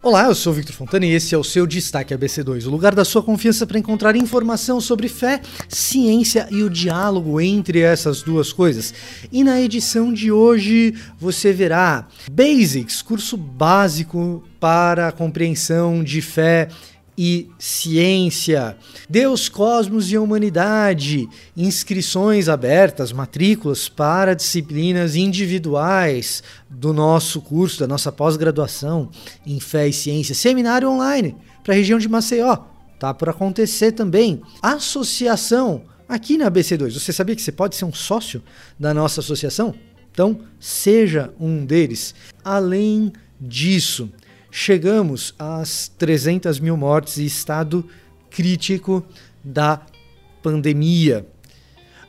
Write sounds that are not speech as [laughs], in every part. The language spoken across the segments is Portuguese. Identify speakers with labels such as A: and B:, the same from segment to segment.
A: Olá, eu sou Victor Fontana e esse é o seu Destaque ABC2, o lugar da sua confiança para encontrar informação sobre fé, ciência e o diálogo entre essas duas coisas. E na edição de hoje você verá Basics, curso básico para a compreensão de fé e ciência. Deus, cosmos e humanidade. Inscrições abertas, matrículas para disciplinas individuais do nosso curso, da nossa pós-graduação em fé e ciência. Seminário online para a região de Maceió. Tá por acontecer também. Associação aqui na BC2. Você sabia que você pode ser um sócio da nossa associação? Então, seja um deles. Além disso, chegamos às 300 mil mortes e estado crítico da pandemia.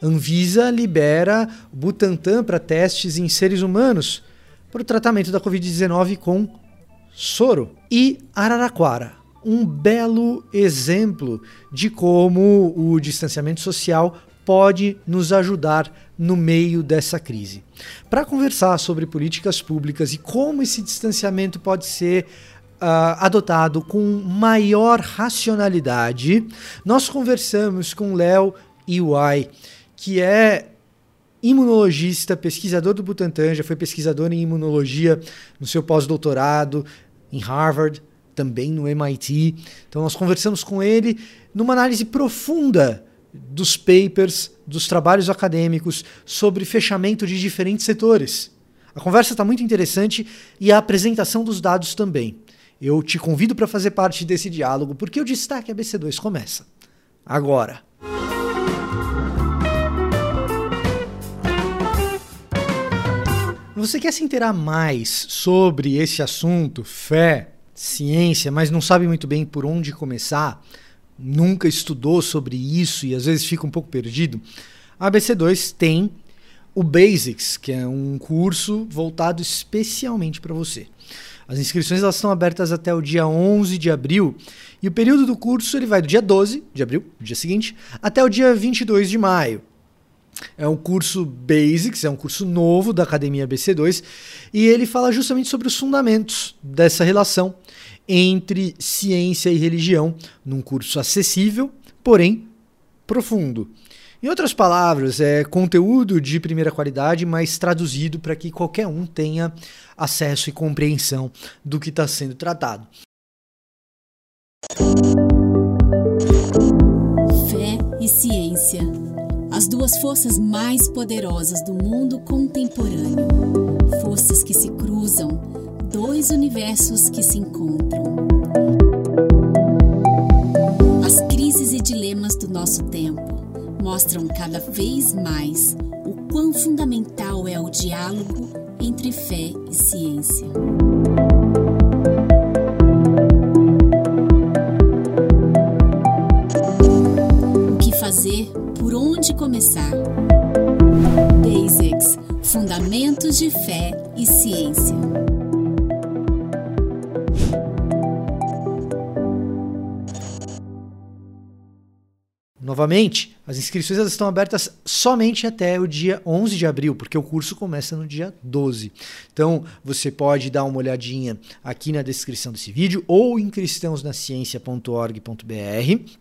A: Anvisa libera Butantan para testes em seres humanos para o tratamento da Covid-19 com soro. E Araraquara, um belo exemplo de como o distanciamento social pode nos ajudar no meio dessa crise. Para conversar sobre políticas públicas e como esse distanciamento pode ser Uh, adotado com maior racionalidade, nós conversamos com Léo Iwai, que é imunologista, pesquisador do Butantan, já foi pesquisador em imunologia no seu pós-doutorado em Harvard, também no MIT. Então nós conversamos com ele numa análise profunda dos papers, dos trabalhos acadêmicos sobre fechamento de diferentes setores. A conversa está muito interessante e a apresentação dos dados também. Eu te convido para fazer parte desse diálogo, porque o Destaque ABC2 começa agora. Você quer se inteirar mais sobre esse assunto, fé, ciência, mas não sabe muito bem por onde começar? Nunca estudou sobre isso e às vezes fica um pouco perdido, a ABC2 tem o Basics, que é um curso voltado especialmente para você. As inscrições elas estão abertas até o dia 11 de abril e o período do curso ele vai do dia 12 de abril, dia seguinte, até o dia 22 de maio. É um curso Basics, é um curso novo da Academia BC2 e ele fala justamente sobre os fundamentos dessa relação entre ciência e religião, num curso acessível, porém profundo. Em outras palavras, é conteúdo de primeira qualidade, mas traduzido para que qualquer um tenha acesso e compreensão do que está sendo tratado.
B: Fé e ciência. As duas forças mais poderosas do mundo contemporâneo. Forças que se cruzam dois universos que se encontram. As crises e dilemas do nosso tempo mostram cada vez mais o quão fundamental é o diálogo entre fé e ciência. O que fazer? Por onde começar? Basics Fundamentos de Fé e Ciência.
A: Novamente, as inscrições estão abertas somente até o dia 11 de abril, porque o curso começa no dia 12. Então, você pode dar uma olhadinha aqui na descrição desse vídeo ou em cristãosnaciencia.org.br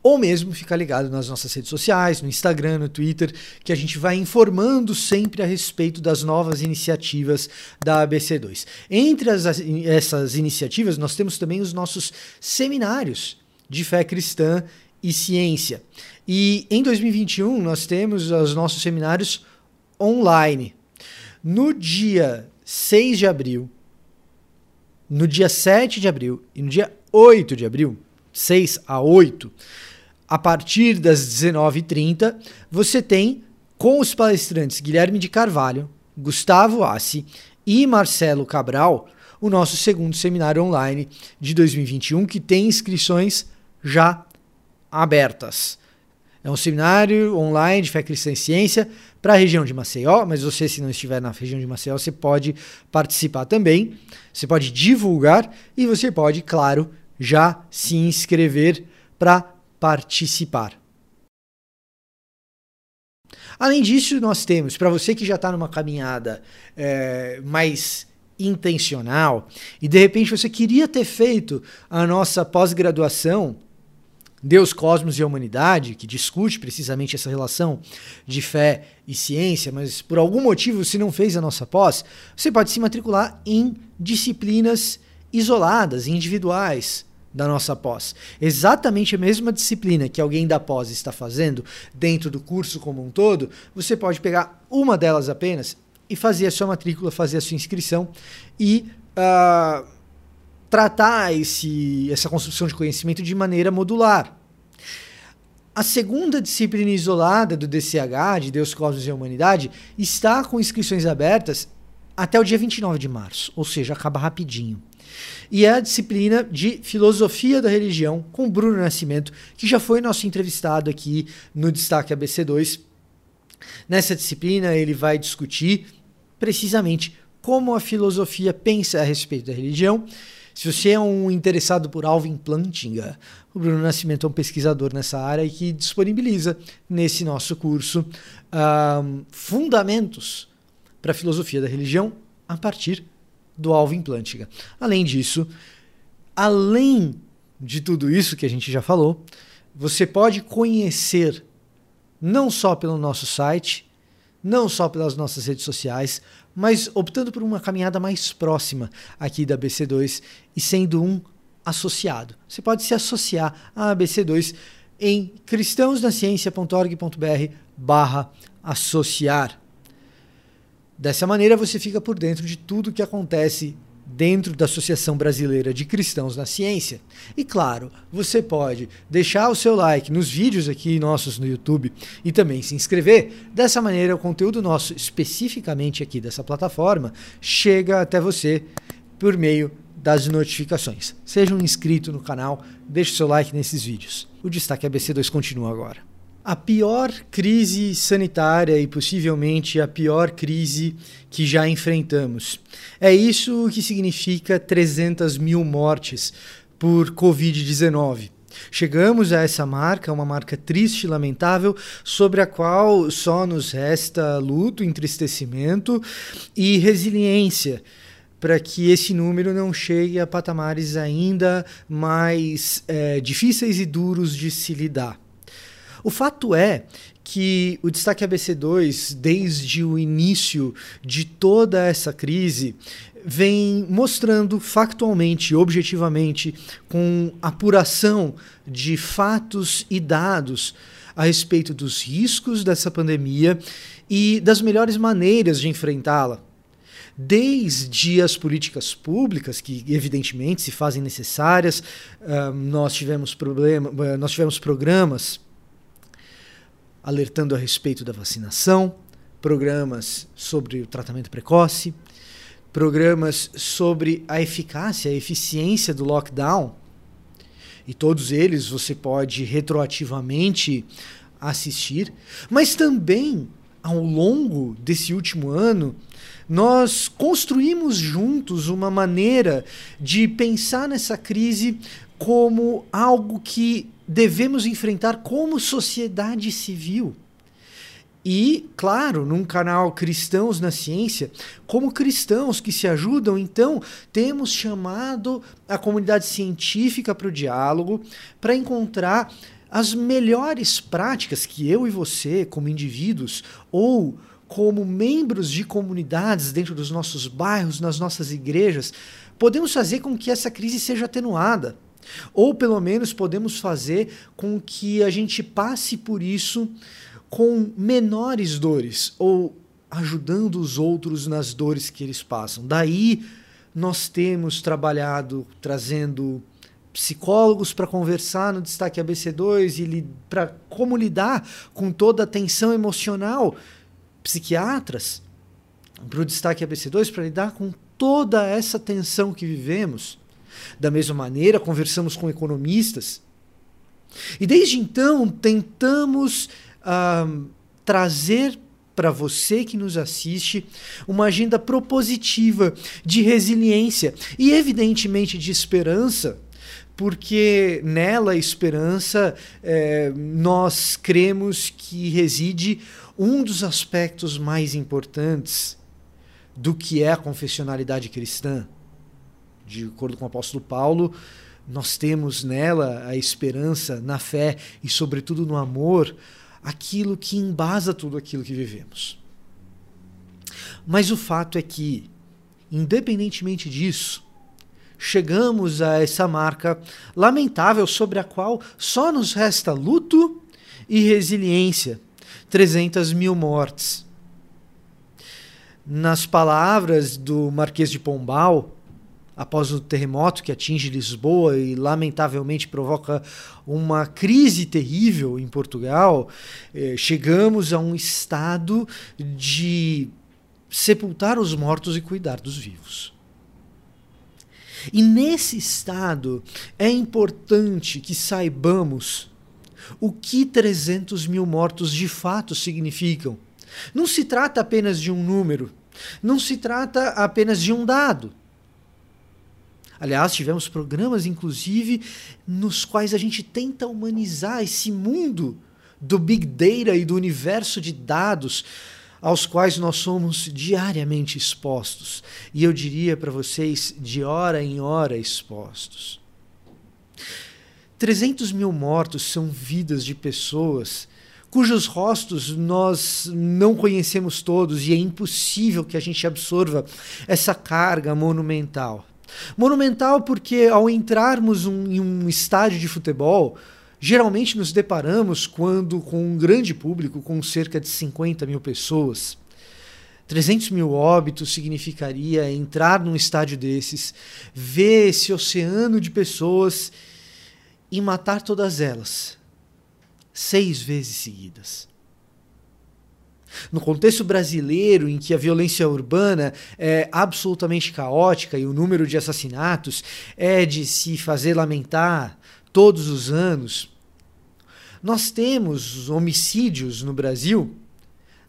A: ou mesmo ficar ligado nas nossas redes sociais, no Instagram, no Twitter, que a gente vai informando sempre a respeito das novas iniciativas da ABC2. Entre as, essas iniciativas, nós temos também os nossos seminários de fé cristã e ciência. E em 2021 nós temos os nossos seminários online. No dia 6 de abril, no dia 7 de abril e no dia 8 de abril, 6 a 8, a partir das 19h30, você tem com os palestrantes Guilherme de Carvalho, Gustavo Assi e Marcelo Cabral, o nosso segundo seminário online de 2021, que tem inscrições já abertas. É um seminário online de fé cristã e ciência para a região de Maceió, mas você, se não estiver na região de Maceió, você pode participar também, você pode divulgar e você pode, claro, já se inscrever para participar. Além disso, nós temos, para você que já está numa caminhada é, mais intencional e de repente você queria ter feito a nossa pós-graduação Deus, Cosmos e a Humanidade, que discute precisamente essa relação de fé e ciência, mas por algum motivo você não fez a nossa pós, você pode se matricular em disciplinas isoladas, individuais da nossa pós. Exatamente a mesma disciplina que alguém da pós está fazendo dentro do curso como um todo, você pode pegar uma delas apenas e fazer a sua matrícula, fazer a sua inscrição e uh, tratar esse, essa construção de conhecimento de maneira modular. A segunda disciplina isolada do DCH, de Deus, Cosmos e Humanidade, está com inscrições abertas até o dia 29 de março, ou seja, acaba rapidinho. E é a disciplina de Filosofia da Religião com Bruno Nascimento, que já foi nosso entrevistado aqui no Destaque ABC2. Nessa disciplina, ele vai discutir precisamente como a filosofia pensa a respeito da religião. Se você é um interessado por Alvin Plantinga, o Bruno Nascimento é um pesquisador nessa área e que disponibiliza nesse nosso curso fundamentos para a filosofia da religião a partir do Alvin Plantinga. Além disso, além de tudo isso que a gente já falou, você pode conhecer não só pelo nosso site, não só pelas nossas redes sociais, mas optando por uma caminhada mais próxima aqui da BC2 e sendo um associado. Você pode se associar à ABC2 em cristãosnaciencia.org.br barra associar. Dessa maneira você fica por dentro de tudo que acontece dentro da Associação Brasileira de Cristãos na Ciência. E claro, você pode deixar o seu like nos vídeos aqui nossos no YouTube e também se inscrever. Dessa maneira, o conteúdo nosso, especificamente aqui dessa plataforma, chega até você por meio das notificações. Seja um inscrito no canal, deixe seu like nesses vídeos. O Destaque ABC2 continua agora. A pior crise sanitária e possivelmente a pior crise que já enfrentamos. É isso que significa 300 mil mortes por Covid-19. Chegamos a essa marca, uma marca triste e lamentável, sobre a qual só nos resta luto, entristecimento e resiliência para que esse número não chegue a patamares ainda mais é, difíceis e duros de se lidar. O fato é que o destaque ABC2, desde o início de toda essa crise, vem mostrando factualmente, objetivamente, com apuração de fatos e dados a respeito dos riscos dessa pandemia e das melhores maneiras de enfrentá-la. Desde as políticas públicas, que evidentemente se fazem necessárias, uh, nós, tivemos problema, nós tivemos programas alertando a respeito da vacinação, programas sobre o tratamento precoce, programas sobre a eficácia, a eficiência do lockdown. E todos eles você pode retroativamente assistir, mas também ao longo desse último ano, nós construímos juntos uma maneira de pensar nessa crise como algo que devemos enfrentar como sociedade civil. E, claro, num canal Cristãos na Ciência, como cristãos que se ajudam, então temos chamado a comunidade científica para o diálogo, para encontrar as melhores práticas que eu e você, como indivíduos, ou como membros de comunidades dentro dos nossos bairros, nas nossas igrejas, podemos fazer com que essa crise seja atenuada. Ou pelo menos podemos fazer com que a gente passe por isso com menores dores, ou ajudando os outros nas dores que eles passam. Daí nós temos trabalhado trazendo psicólogos para conversar no destaque ABC2 e para como lidar com toda a tensão emocional, psiquiatras para o destaque ABC2 para lidar com toda essa tensão que vivemos. Da mesma maneira, conversamos com economistas e desde então tentamos uh, trazer para você que nos assiste uma agenda propositiva de resiliência e, evidentemente, de esperança porque nela, esperança, é, nós cremos que reside um dos aspectos mais importantes do que é a confessionalidade cristã. De acordo com o apóstolo Paulo, nós temos nela a esperança, na fé e, sobretudo, no amor, aquilo que embasa tudo aquilo que vivemos. Mas o fato é que, independentemente disso, chegamos a essa marca lamentável sobre a qual só nos resta luto e resiliência 300 mil mortes. Nas palavras do Marquês de Pombal, após o terremoto que atinge Lisboa e lamentavelmente provoca uma crise terrível em Portugal, eh, chegamos a um estado de sepultar os mortos e cuidar dos vivos. E nesse estado é importante que saibamos o que 300 mil mortos de fato significam. Não se trata apenas de um número, não se trata apenas de um dado. Aliás, tivemos programas, inclusive, nos quais a gente tenta humanizar esse mundo do Big Data e do universo de dados aos quais nós somos diariamente expostos. E eu diria para vocês, de hora em hora expostos. 300 mil mortos são vidas de pessoas cujos rostos nós não conhecemos todos e é impossível que a gente absorva essa carga monumental. Monumental porque ao entrarmos um, em um estádio de futebol, geralmente nos deparamos quando com um grande público, com cerca de 50 mil pessoas. 300 mil óbitos significaria entrar num estádio desses, ver esse oceano de pessoas e matar todas elas, seis vezes seguidas. No contexto brasileiro, em que a violência urbana é absolutamente caótica e o número de assassinatos é de se fazer lamentar todos os anos, nós temos homicídios no Brasil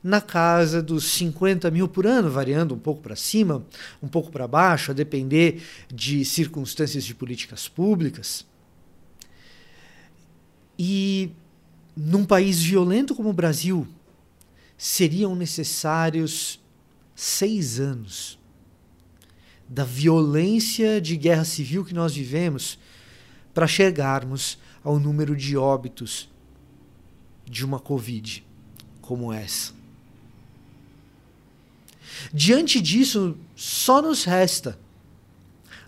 A: na casa dos 50 mil por ano, variando um pouco para cima, um pouco para baixo, a depender de circunstâncias de políticas públicas. E num país violento como o Brasil, seriam necessários seis anos da violência de guerra civil que nós vivemos para chegarmos ao número de óbitos de uma Covid como essa. Diante disso, só nos resta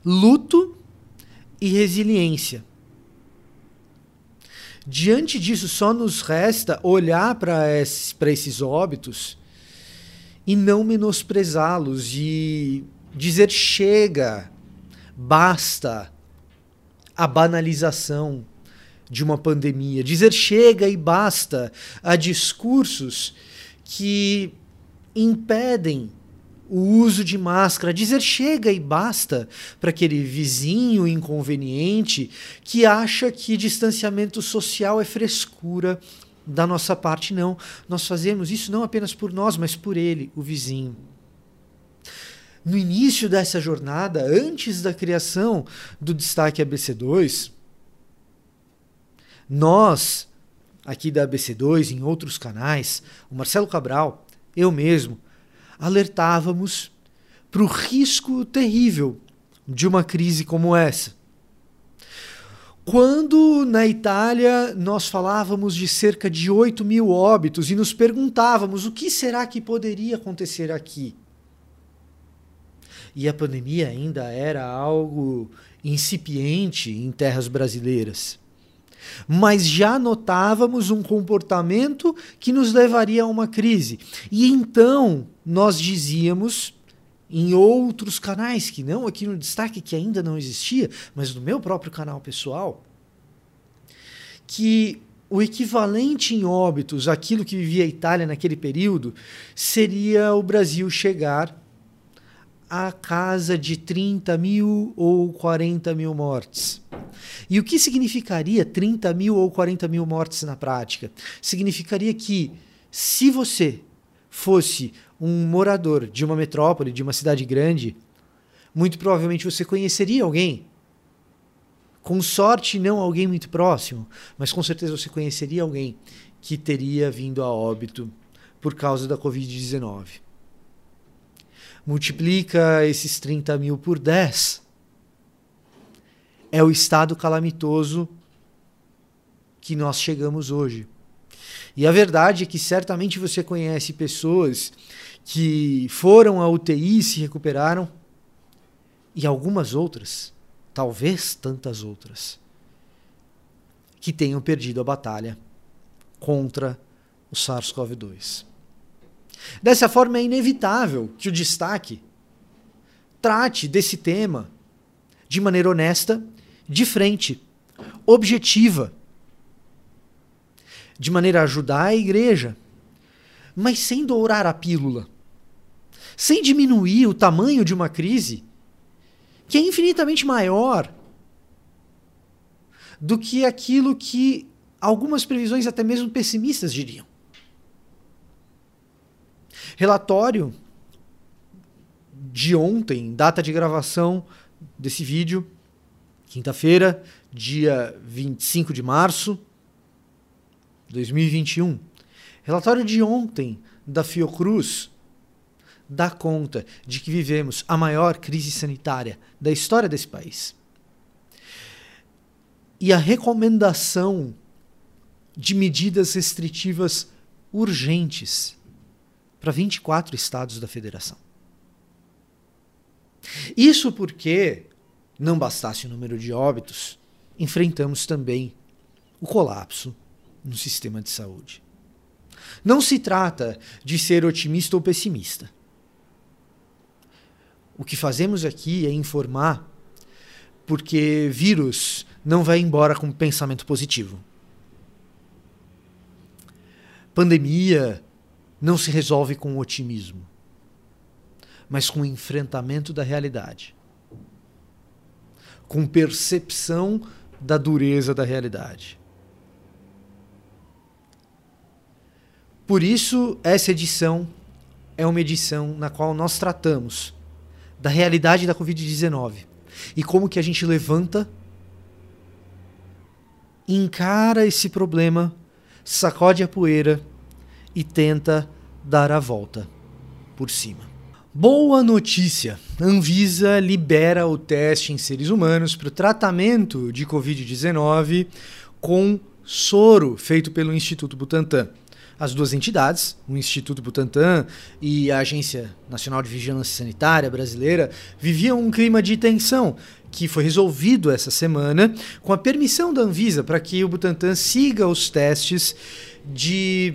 A: luto e resiliência Diante disso, só nos resta olhar para esses, esses óbitos e não menosprezá-los e dizer chega, basta a banalização de uma pandemia, dizer chega e basta a discursos que impedem o uso de máscara, dizer chega e basta para aquele vizinho inconveniente que acha que distanciamento social é frescura da nossa parte. Não, nós fazemos isso não apenas por nós, mas por ele, o vizinho. No início dessa jornada, antes da criação do destaque ABC2, nós, aqui da ABC2, em outros canais, o Marcelo Cabral, eu mesmo, alertávamos para o risco terrível de uma crise como essa. Quando na Itália nós falávamos de cerca de 8 mil óbitos e nos perguntávamos o que será que poderia acontecer aqui? E a pandemia ainda era algo incipiente em terras brasileiras mas já notávamos um comportamento que nos levaria a uma crise. E então nós dizíamos em outros canais, que não aqui no destaque, que ainda não existia, mas no meu próprio canal pessoal, que o equivalente em óbitos àquilo que vivia a Itália naquele período seria o Brasil chegar a casa de 30 mil ou 40 mil mortes. E o que significaria 30 mil ou 40 mil mortes na prática? Significaria que, se você fosse um morador de uma metrópole, de uma cidade grande, muito provavelmente você conheceria alguém. Com sorte, não alguém muito próximo, mas com certeza você conheceria alguém que teria vindo a óbito por causa da Covid-19. Multiplica esses 30 mil por 10. É o estado calamitoso que nós chegamos hoje. E a verdade é que certamente você conhece pessoas que foram à UTI e se recuperaram, e algumas outras, talvez tantas outras, que tenham perdido a batalha contra o SARS-CoV-2. Dessa forma, é inevitável que o destaque trate desse tema de maneira honesta, de frente, objetiva, de maneira a ajudar a igreja, mas sem dourar a pílula, sem diminuir o tamanho de uma crise que é infinitamente maior do que aquilo que algumas previsões, até mesmo pessimistas, diriam. Relatório de ontem, data de gravação desse vídeo, quinta-feira, dia 25 de março de 2021. Relatório de ontem da Fiocruz dá conta de que vivemos a maior crise sanitária da história desse país. E a recomendação de medidas restritivas urgentes para 24 estados da federação. Isso porque, não bastasse o número de óbitos, enfrentamos também o colapso no sistema de saúde. Não se trata de ser otimista ou pessimista. O que fazemos aqui é informar, porque vírus não vai embora com pensamento positivo. Pandemia não se resolve com otimismo, mas com enfrentamento da realidade, com percepção da dureza da realidade. Por isso, essa edição é uma edição na qual nós tratamos da realidade da Covid-19 e como que a gente levanta, encara esse problema, sacode a poeira e tenta dar a volta por cima. Boa notícia! Anvisa libera o teste em seres humanos para o tratamento de Covid-19 com soro feito pelo Instituto Butantan. As duas entidades, o Instituto Butantan e a Agência Nacional de Vigilância Sanitária Brasileira, viviam um clima de tensão que foi resolvido essa semana com a permissão da Anvisa para que o Butantan siga os testes de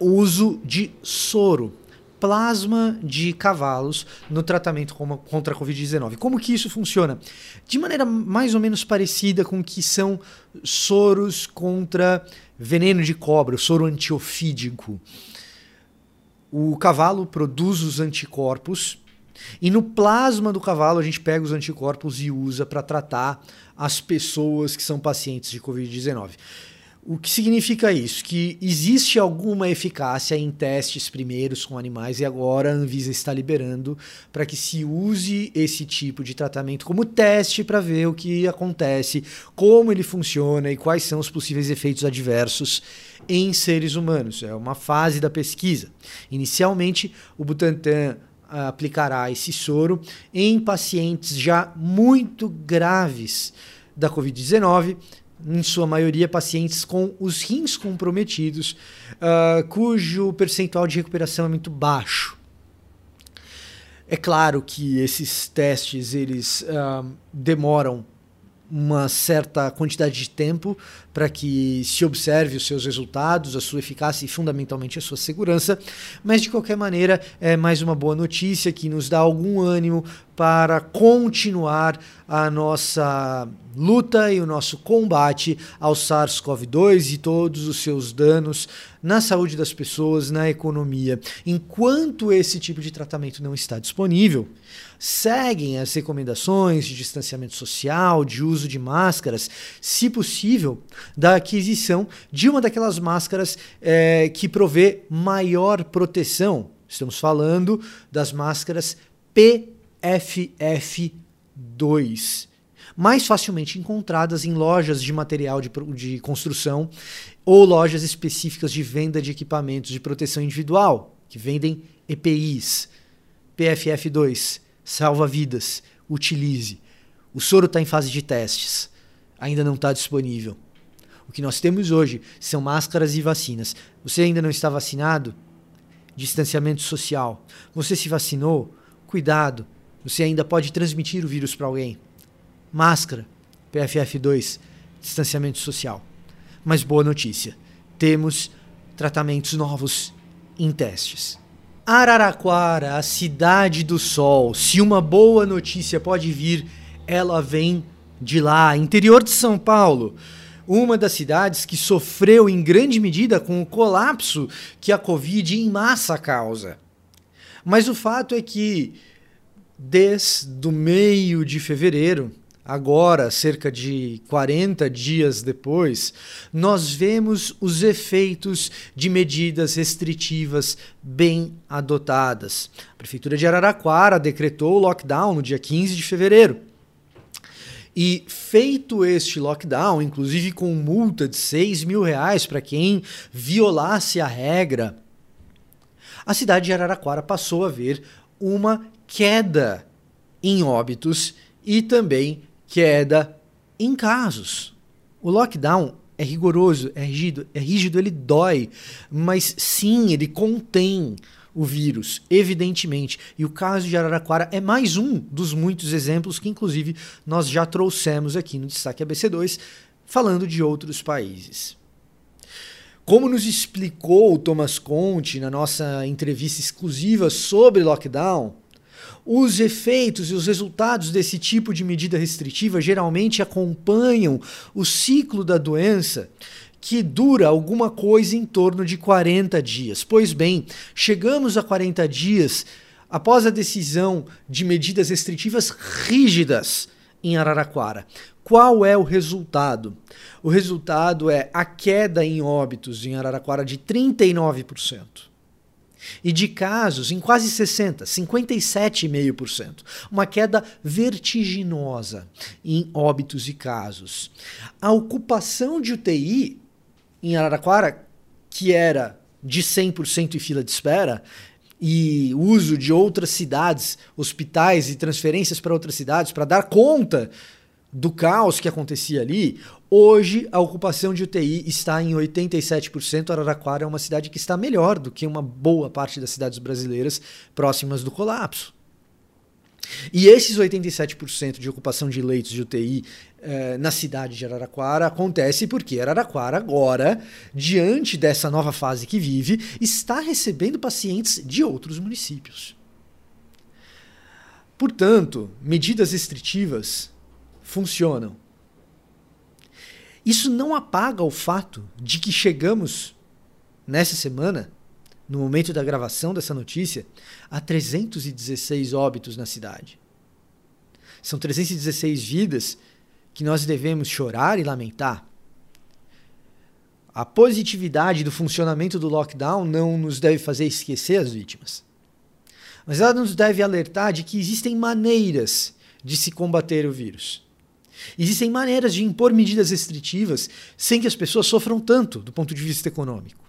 A: uso de soro, plasma de cavalos no tratamento contra a Covid-19. Como que isso funciona? De maneira mais ou menos parecida com o que são soros contra veneno de cobra, o soro antiofídico. O cavalo produz os anticorpos e no plasma do cavalo a gente pega os anticorpos e usa para tratar as pessoas que são pacientes de Covid-19. O que significa isso? Que existe alguma eficácia em testes primeiros com animais e agora a Anvisa está liberando para que se use esse tipo de tratamento como teste para ver o que acontece, como ele funciona e quais são os possíveis efeitos adversos em seres humanos. É uma fase da pesquisa. Inicialmente, o Butantan aplicará esse soro em pacientes já muito graves da Covid-19 em sua maioria, pacientes com os rins comprometidos, uh, cujo percentual de recuperação é muito baixo. É claro que esses testes eles uh, demoram uma certa quantidade de tempo para que se observe os seus resultados, a sua eficácia e fundamentalmente a sua segurança, mas de qualquer maneira é mais uma boa notícia que nos dá algum ânimo para continuar a nossa luta e o nosso combate ao SARS-CoV-2 e todos os seus danos na saúde das pessoas, na economia. Enquanto esse tipo de tratamento não está disponível, seguem as recomendações de distanciamento social, de uso de máscaras, se possível, da aquisição de uma daquelas máscaras é, que provê maior proteção. Estamos falando das máscaras P FF2, mais facilmente encontradas em lojas de material de, de construção ou lojas específicas de venda de equipamentos de proteção individual, que vendem EPIs. PFF2, salva vidas, utilize. O soro está em fase de testes, ainda não está disponível. O que nós temos hoje são máscaras e vacinas. Você ainda não está vacinado? Distanciamento social. Você se vacinou? Cuidado, você ainda pode transmitir o vírus para alguém. Máscara, PFF2, distanciamento social. Mas boa notícia: temos tratamentos novos em testes. Araraquara, a cidade do sol. Se uma boa notícia pode vir, ela vem de lá, interior de São Paulo. Uma das cidades que sofreu em grande medida com o colapso que a Covid em massa causa. Mas o fato é que, desde o meio de fevereiro, agora, cerca de 40 dias depois, nós vemos os efeitos de medidas restritivas bem adotadas. A Prefeitura de Araraquara decretou o lockdown no dia 15 de fevereiro. E feito este lockdown, inclusive com multa de 6 mil reais para quem violasse a regra, a cidade de Araraquara passou a ver uma queda em óbitos e também queda em casos. O lockdown é rigoroso, é rígido, é rígido, ele dói, mas sim, ele contém o vírus, evidentemente. E o caso de Araraquara é mais um dos muitos exemplos que, inclusive, nós já trouxemos aqui no Destaque ABC2, falando de outros países. Como nos explicou o Thomas Conte na nossa entrevista exclusiva sobre lockdown, os efeitos e os resultados desse tipo de medida restritiva geralmente acompanham o ciclo da doença que dura alguma coisa em torno de 40 dias. Pois bem, chegamos a 40 dias após a decisão de medidas restritivas rígidas em Araraquara. Qual é o resultado? O resultado é a queda em óbitos em Araraquara de 39%. E de casos em quase 60%, 57,5%. Uma queda vertiginosa em óbitos e casos. A ocupação de UTI em Araraquara, que era de 100% em fila de espera, e uso de outras cidades, hospitais e transferências para outras cidades para dar conta do caos que acontecia ali, hoje a ocupação de UTI está em 87%. Araraquara é uma cidade que está melhor do que uma boa parte das cidades brasileiras próximas do colapso. E esses 87% de ocupação de leitos de UTI eh, na cidade de Araraquara acontece porque Araraquara agora, diante dessa nova fase que vive, está recebendo pacientes de outros municípios. Portanto, medidas restritivas funcionam. Isso não apaga o fato de que chegamos nessa semana no momento da gravação dessa notícia, há 316 óbitos na cidade. São 316 vidas que nós devemos chorar e lamentar. A positividade do funcionamento do lockdown não nos deve fazer esquecer as vítimas. Mas ela nos deve alertar de que existem maneiras de se combater o vírus. Existem maneiras de impor medidas restritivas sem que as pessoas sofram tanto do ponto de vista econômico.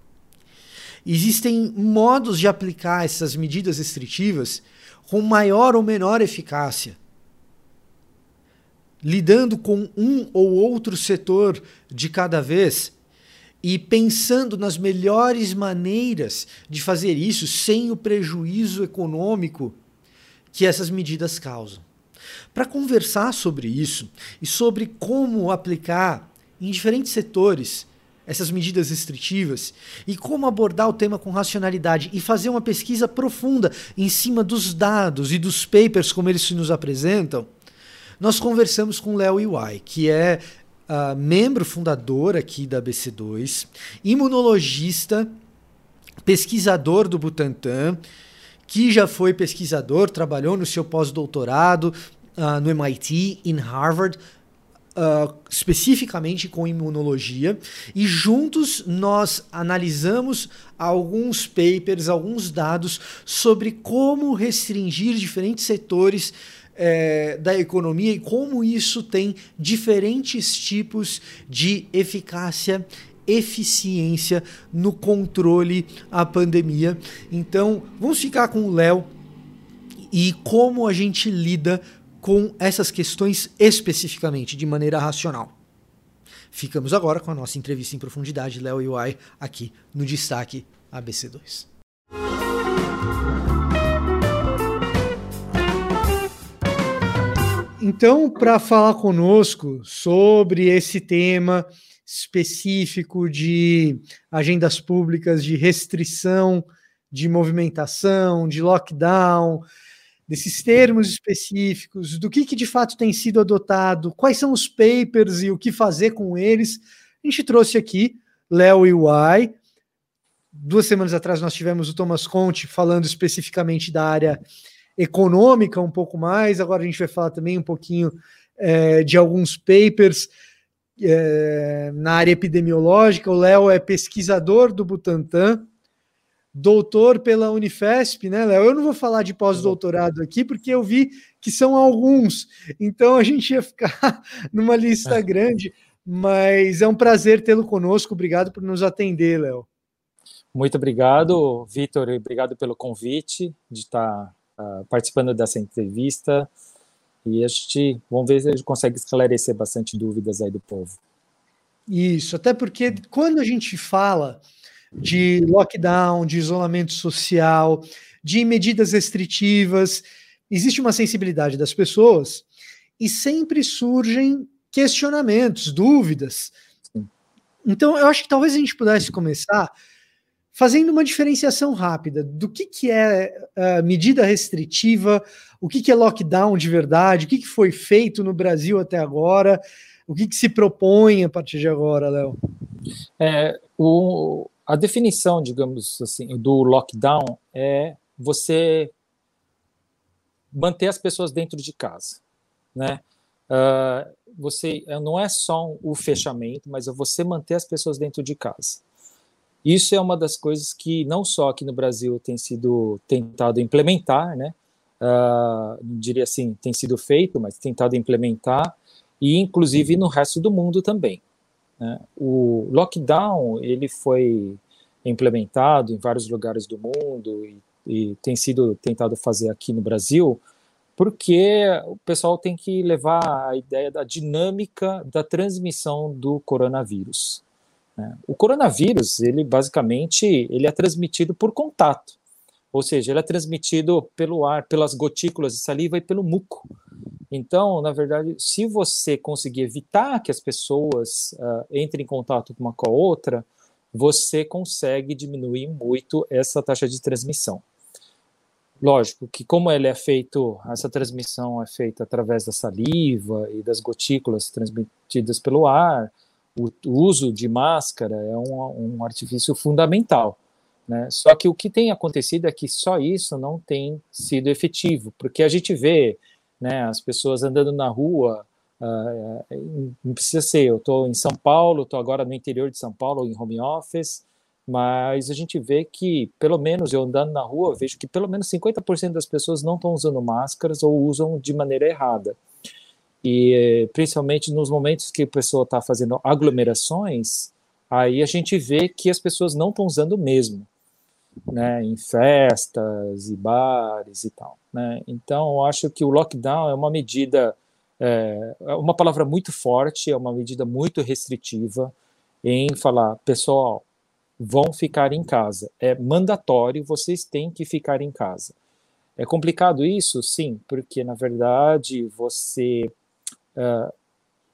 A: Existem modos de aplicar essas medidas restritivas com maior ou menor eficácia, lidando com um ou outro setor de cada vez e pensando nas melhores maneiras de fazer isso sem o prejuízo econômico que essas medidas causam. Para conversar sobre isso e sobre como aplicar em diferentes setores essas medidas restritivas e como abordar o tema com racionalidade e fazer uma pesquisa profunda em cima dos dados e dos papers como eles se nos apresentam, nós conversamos com Léo Iwai, que é uh, membro fundador aqui da BC2, imunologista, pesquisador do Butantan, que já foi pesquisador, trabalhou no seu pós-doutorado uh, no MIT, em Harvard, Uh, especificamente com imunologia, e juntos nós analisamos alguns papers, alguns dados sobre como restringir diferentes setores é, da economia e como isso tem diferentes tipos de eficácia eficiência no controle à pandemia. Então, vamos ficar com o Léo e como a gente lida com essas questões especificamente, de maneira racional. Ficamos agora com a nossa entrevista em profundidade, Léo e Uai, aqui no Destaque ABC2. Então, para falar conosco sobre esse tema específico de agendas públicas, de restrição de movimentação, de lockdown, desses termos específicos, do que, que de fato tem sido adotado, quais são os papers e o que fazer com eles, a gente trouxe aqui Léo e Uai. Duas semanas atrás nós tivemos o Thomas Conte falando especificamente da área econômica um pouco mais. Agora a gente vai falar também um pouquinho é, de alguns papers é, na área epidemiológica. O Léo é pesquisador do Butantan, doutor pela Unifesp, né, Léo? Eu não vou falar de pós-doutorado aqui, porque eu vi que são alguns, então a gente ia ficar [laughs] numa lista é. grande, mas é um prazer tê-lo conosco. Obrigado por nos atender, Léo.
C: Muito obrigado, Vitor, obrigado pelo convite de estar uh, participando dessa entrevista. E a gente, vamos ver se a gente consegue esclarecer bastante dúvidas aí do povo.
A: Isso, até porque quando a gente fala de lockdown, de isolamento social, de medidas restritivas, existe uma sensibilidade das pessoas e sempre surgem questionamentos, dúvidas. Então, eu acho que talvez a gente pudesse começar fazendo uma diferenciação rápida do que, que é uh, medida restritiva, o que, que é lockdown de verdade, o que, que foi feito no Brasil até agora, o que, que se propõe a partir de agora, Léo?
C: É, o, a definição, digamos assim, do lockdown é você manter as pessoas dentro de casa, né? Uh, você não é só o fechamento, mas é você manter as pessoas dentro de casa. Isso é uma das coisas que não só aqui no Brasil tem sido tentado implementar, né? Uh, diria assim, tem sido feito, mas tentado implementar, e inclusive no resto do mundo também. Né? O lockdown ele foi implementado em vários lugares do mundo e, e tem sido tentado fazer aqui no Brasil, porque o pessoal tem que levar a ideia da dinâmica da transmissão do coronavírus. Né? O coronavírus, ele basicamente, ele é transmitido por contato, ou seja, ele é transmitido pelo ar, pelas gotículas de saliva e pelo muco. Então, na verdade, se você conseguir evitar que as pessoas uh, entrem em contato uma com a outra, você consegue diminuir muito essa taxa de transmissão. Lógico que como ele é feito, essa transmissão é feita através da saliva e das gotículas transmitidas pelo ar, o, uso de máscara é um, um artifício fundamental. Né? Só que o que tem acontecido é que só isso não tem sido efetivo, porque a gente vê né, as pessoas andando na rua, uh, não precisa ser, eu estou em São Paulo, estou agora no interior de São Paulo, em home office, mas a gente vê que, pelo menos eu andando na rua, vejo que pelo menos 50% das pessoas não estão usando máscaras ou usam de maneira errada e principalmente nos momentos que a pessoa está fazendo aglomerações, aí a gente vê que as pessoas não estão usando mesmo, né, em festas e bares e tal, né. Então, eu acho que o lockdown é uma medida, é, é uma palavra muito forte, é uma medida muito restritiva em falar, pessoal, vão ficar em casa. É mandatório, vocês têm que ficar em casa. É complicado isso? Sim, porque na verdade você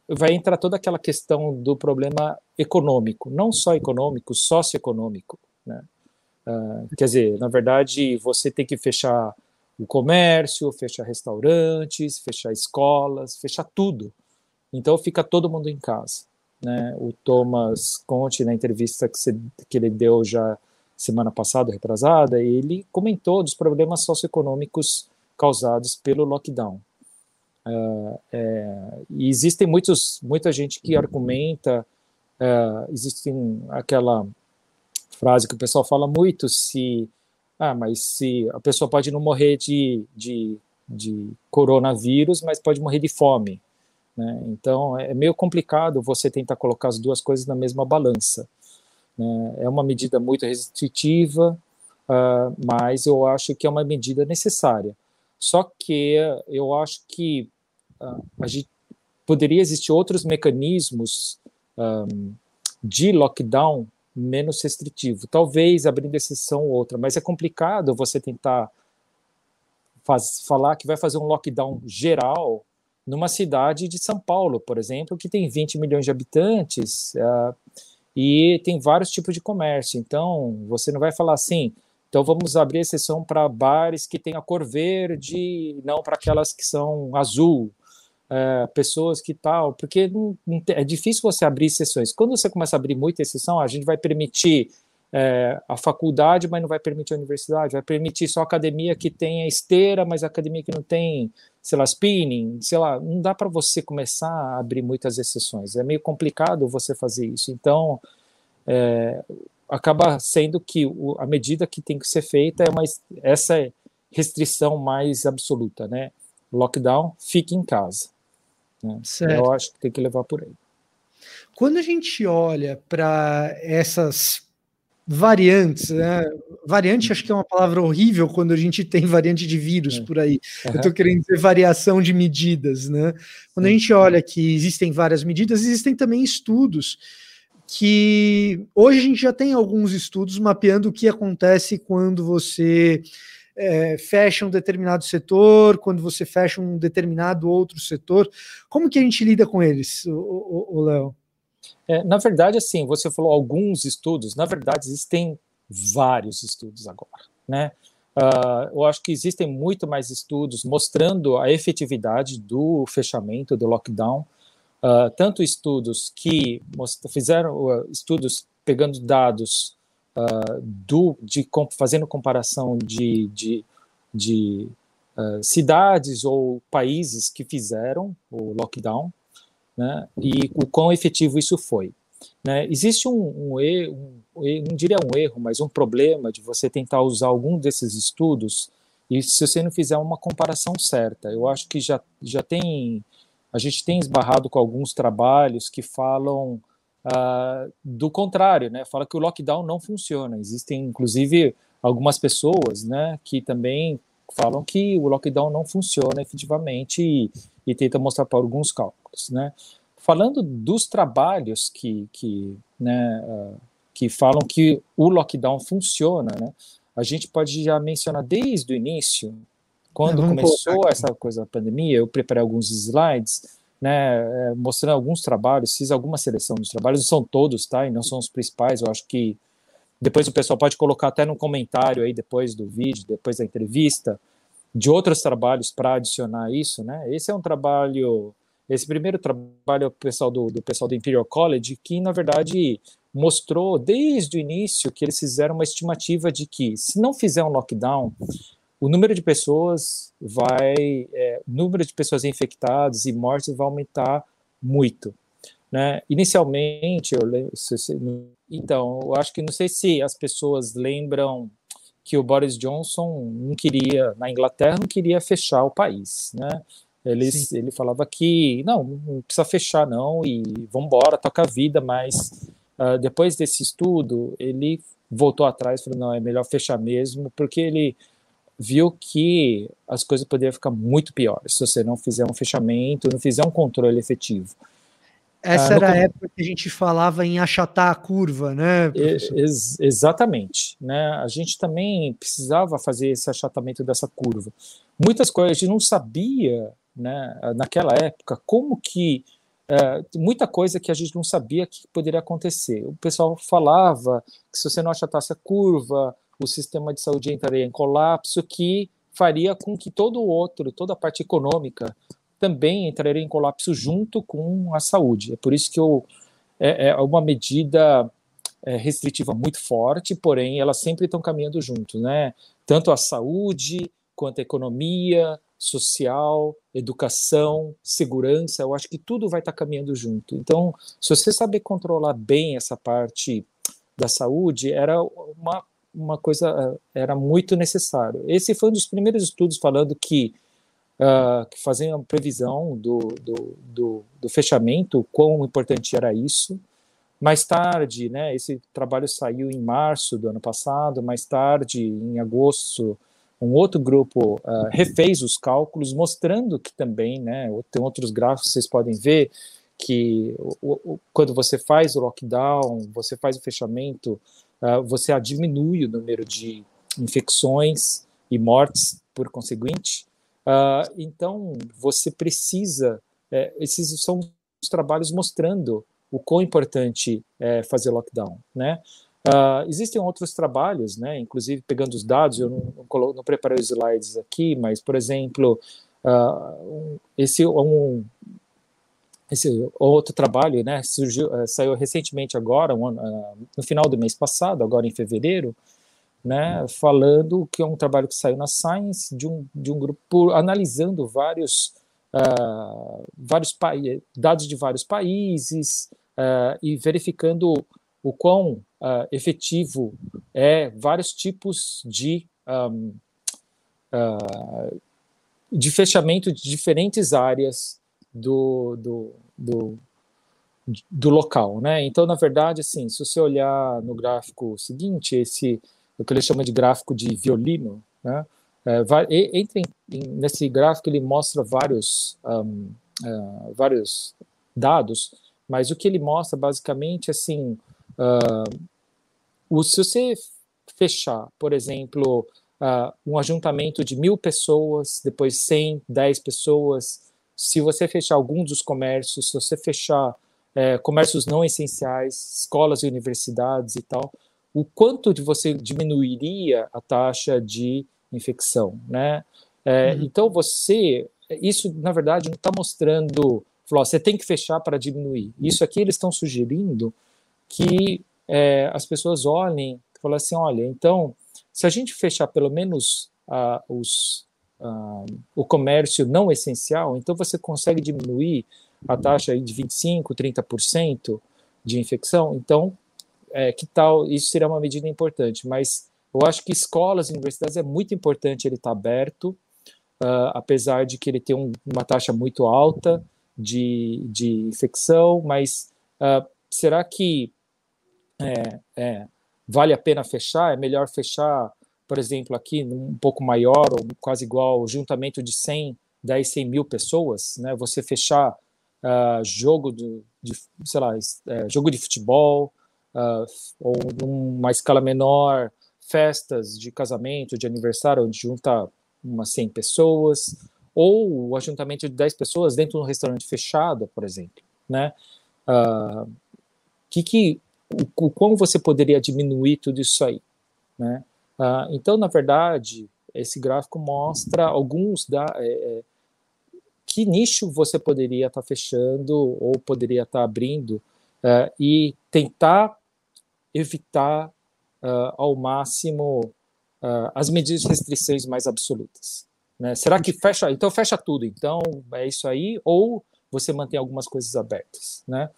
C: vai entrar toda aquela questão do problema econômico, não só econômico, socioeconômico. Né? Uh, quer dizer, na verdade, você tem que fechar o comércio, fechar restaurantes, fechar escolas, fechar tudo. Então fica todo mundo em casa. Né? O Thomas Conte, na entrevista que, que ele deu já semana passada, retrasada, ele comentou dos problemas socioeconômicos causados pelo lockdown. Uh, é, e existem muitos, muita gente que argumenta, uh, existe aquela frase que o pessoal fala muito, se, ah, mas se a pessoa pode não morrer de, de, de coronavírus, mas pode morrer de fome, né? Então, é meio complicado você tentar colocar as duas coisas na mesma balança. Né? É uma medida muito restritiva, uh, mas eu acho que é uma medida necessária Só que eu acho que uh, a gente poderia existir outros mecanismos um, de lockdown menos restritivo, talvez abrindo exceção ou outra, mas é complicado você tentar faz, falar que vai fazer um lockdown geral numa cidade de São Paulo, por exemplo, que tem 20 milhões de habitantes uh, e tem vários tipos de comércio. Então, você não vai falar assim, então vamos abrir exceção para bares que têm a cor verde, não para aquelas que são azul é, pessoas que tal, porque não, é difícil você abrir exceções. Quando você começa a abrir muita exceção, a gente vai permitir é, a faculdade, mas não vai permitir a universidade, vai permitir só academia que tenha esteira, mas academia que não tem, sei lá, spinning, sei lá, não dá para você começar a abrir muitas exceções. É meio complicado você fazer isso. Então, é, acaba sendo que o, a medida que tem que ser feita é uma, essa restrição mais absoluta, né? Lockdown, fique em casa. Né? Eu acho que tem que levar por aí.
A: Quando a gente olha para essas variantes, né? variante acho que é uma palavra horrível quando a gente tem variante de vírus é. por aí. Uhum. Eu estou querendo dizer variação de medidas, né? Quando a gente olha que existem várias medidas, existem também estudos que hoje a gente já tem alguns estudos mapeando o que acontece quando você é, fecha um determinado setor, quando você fecha um determinado outro setor. Como que a gente lida com eles, o Léo?
C: É, na verdade, assim, você falou alguns estudos, na verdade, existem vários estudos agora, né? Uh, eu acho que existem muito mais estudos mostrando a efetividade do fechamento, do lockdown, uh, tanto estudos que fizeram uh, estudos pegando dados uh, do, de fazendo comparação de, de, de uh, cidades ou países que fizeram o lockdown, né, e o quão efetivo isso foi. Né? Existe um, um erro, um, não diria um erro, mas um problema de você tentar usar algum desses estudos e se você não fizer uma comparação certa. Eu acho que já, já tem, a gente tem esbarrado com alguns trabalhos que falam uh, do contrário, né? Fala que o lockdown não funciona. Existem, inclusive, algumas pessoas, né, que também falam que o lockdown não funciona efetivamente e, e tenta mostrar para alguns cálculos, né? Falando dos trabalhos que, que, né, uh, que falam que o lockdown funciona, né? A gente pode já mencionar desde o início, quando começou essa coisa da pandemia, eu preparei alguns slides né, é, mostrando alguns trabalhos, fiz alguma seleção dos trabalhos, não são todos, tá? E não são os principais, eu acho que depois o pessoal pode colocar até no comentário aí, depois do vídeo, depois da entrevista, de outros trabalhos para adicionar isso, né? Esse é um trabalho, esse primeiro trabalho é o pessoal do, do pessoal do Imperial College, que na verdade mostrou desde o início que eles fizeram uma estimativa de que se não fizer um lockdown, o número de pessoas vai, é, número de pessoas infectadas e mortes vai aumentar muito. Né? Inicialmente, eu lembro, então, eu acho que não sei se as pessoas lembram que o Boris Johnson não queria, na Inglaterra, não queria fechar o país, né? Ele, ele falava que não, não precisa fechar não e vamos embora, toca a vida, mas uh, depois desse estudo ele voltou atrás falou não, é melhor fechar mesmo, porque ele viu que as coisas poderiam ficar muito piores se você não fizer um fechamento, não fizer um controle efetivo.
A: Essa ah, era a época que a gente falava em achatar a curva, né?
C: Ex exatamente. Né? A gente também precisava fazer esse achatamento dessa curva. Muitas coisas a gente não sabia, né, naquela época, como que. É, muita coisa que a gente não sabia que poderia acontecer. O pessoal falava que se você não achatasse a curva, o sistema de saúde entraria em colapso, que faria com que todo o outro, toda a parte econômica, também entraria em colapso junto com a saúde. É por isso que eu, é, é uma medida é, restritiva muito forte, porém elas sempre estão caminhando juntos, né? Tanto a saúde quanto a economia, social, educação, segurança, eu acho que tudo vai estar caminhando junto. Então, se você saber controlar bem essa parte da saúde, era uma uma coisa eh, era muito necessário. Esse foi um dos primeiros estudos falando que, uh, que previsão do, do, do, do, fechamento, quão importante era isso. Mais tarde, né, esse trabalho saiu em março do ano passado, mais tarde, em agosto, um outro grupo uh, refez os cálculos, mostrando que também, né, tem outros gráficos que vocês podem ver, que o, o, quando você faz o lockdown, você faz o fechamento, uh, você diminui o número de infecções e mortes por conseguinte. Uh, então, você precisa, é, esses são os trabalhos mostrando o quão importante é fazer lockdown, né? Uh, existem outros trabalhos, né? Inclusive pegando os dados, eu não, não, não preparei os slides aqui, mas por exemplo, uh, esse um, esse outro trabalho, né? Surgiu, uh, saiu recentemente agora, um, no final do mês passado, agora em fevereiro, né? Falando que é um trabalho que saiu na Science de um de um grupo analisando vários vários dados de vários países e verificando o quão uh, efetivo é vários tipos de, um, uh, de fechamento de diferentes áreas do, do, do, do, local. Né? Então, na verdade, assim, se você olhar no gráfico seguinte, esse o que ele chama de gráfico de violino, né? É, vai, entre nesse gráfico ele mostra vários um, uh, vários dados, mas o que ele mostra basicamente assim Uh, o, se você fechar, por exemplo, uh, um ajuntamento de mil pessoas, depois 100, 10 pessoas, se você fechar algum dos comércios, se você fechar é, comércios não essenciais, escolas e universidades e tal, o quanto de você diminuiria a taxa de infecção, né? É, uhum. Então você, isso na verdade não está mostrando, falou, você tem que fechar para diminuir. Isso aqui eles estão sugerindo que é, as pessoas olhem falem assim, olha, então, se a gente fechar pelo menos os, o comércio não essencial, então você consegue diminuir a taxa de 25%, 30% de infecção, então, é, que tal, isso seria uma medida importante, mas eu acho que escolas e universidades é muito importante ele estar tá aberto, uh, apesar de que ele tem um, uma taxa muito alta de, de infecção, mas uh, será que é, é, vale a pena fechar, é melhor fechar, por exemplo, aqui um pouco maior, ou quase igual, o juntamento de 100, 10, 100 mil pessoas, né? Você fechar uh, jogo de, de, sei lá, é, jogo de futebol, uh, ou numa escala menor, festas de casamento, de aniversário, onde junta umas 100 pessoas, ou o ajuntamento de 10 pessoas dentro de um restaurante fechado, por exemplo, né? Uh, que, que o, o como você poderia diminuir tudo isso aí, né? Ah, então, na verdade, esse gráfico mostra alguns da é, é que nicho você poderia estar tá fechando ou poderia estar tá abrindo uh, e tentar evitar uh, ao máximo uh, as medidas de restrições mais absolutas. Né? Será que fecha? Então fecha tudo. Então é isso aí ou você mantém algumas coisas abertas, né?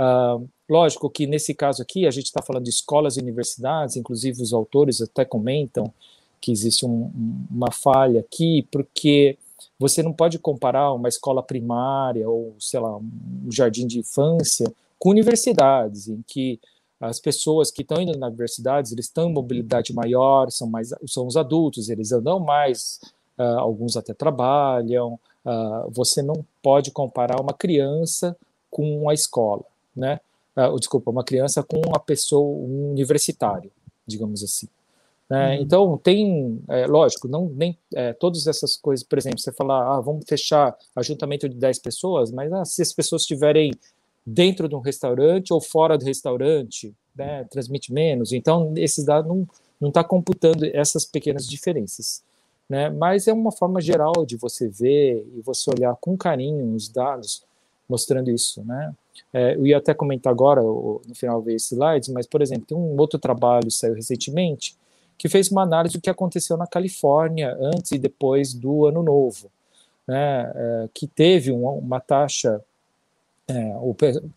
C: Uh, lógico que nesse caso aqui a gente está falando de escolas e universidades, inclusive os autores até comentam que existe um, uma falha aqui, porque você não pode comparar uma escola primária ou, sei lá, um jardim de infância com universidades, em que as pessoas que estão indo na universidade, eles em mobilidade maior, são mais são os adultos, eles andam mais, uh, alguns até trabalham. Uh, você não pode comparar uma criança com a escola né? Uh, desculpa, uma criança com uma pessoa, um universitário, digamos assim. Né? Uhum. Então, tem, é, lógico, não, nem é, todas essas coisas, por exemplo, você falar, ah, vamos fechar ajuntamento de 10 pessoas, mas ah, se as pessoas estiverem dentro de um restaurante ou fora do restaurante, né, transmite menos. Então, esses dados não não está computando essas pequenas diferenças. Né? Mas é uma forma geral de você ver e você olhar com carinho os dados mostrando isso, né? É, eu ia até comentar agora, no final ver slides, mas, por exemplo, tem um outro trabalho que saiu recentemente que fez uma análise do que aconteceu na Califórnia antes e depois do Ano Novo, né? É, que teve uma, uma taxa é,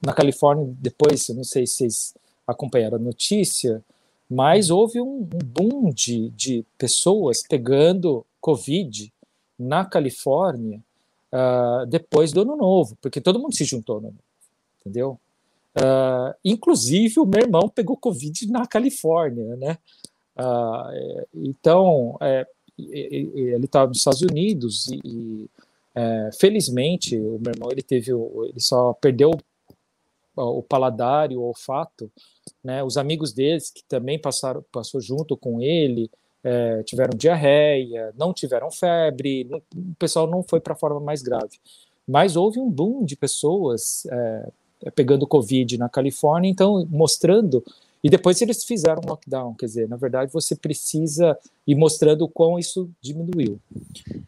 C: na Califórnia depois, não sei se vocês acompanharam a notícia, mas houve um, um boom de, de pessoas pegando Covid na Califórnia uh, depois do ano novo, porque todo mundo se juntou no ano entendeu? Uh, inclusive o meu irmão pegou Covid na Califórnia, né? Uh, então, é, ele estava nos Estados Unidos e, é, felizmente o meu irmão ele teve ele só perdeu o paladar e o olfato, né? Os amigos deles que também passaram passou junto com ele é, tiveram diarreia, não tiveram febre, não, o pessoal não foi para a forma mais grave. Mas houve um boom de pessoas é, pegando Covid na Califórnia, então mostrando. E depois eles fizeram um lockdown, quer dizer, na verdade você precisa ir mostrando o quão isso diminuiu.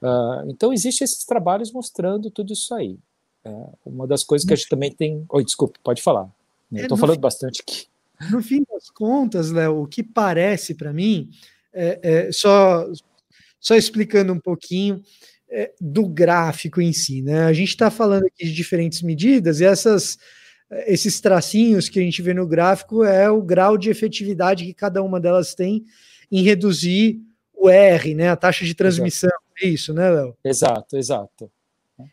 C: Uh, então existem esses trabalhos mostrando tudo isso aí. É uma das coisas que a gente também tem. Oi, desculpa, pode falar. Estou é, falando fim, bastante aqui.
A: No fim das contas, Léo, o que parece para mim é, é, só, só explicando um pouquinho é, do gráfico em si, né? A gente está falando aqui de diferentes medidas e essas, esses tracinhos que a gente vê no gráfico é o grau de efetividade que cada uma delas tem em reduzir o R, né? A taxa de transmissão, exato. é isso, né, Léo?
C: Exato, exato.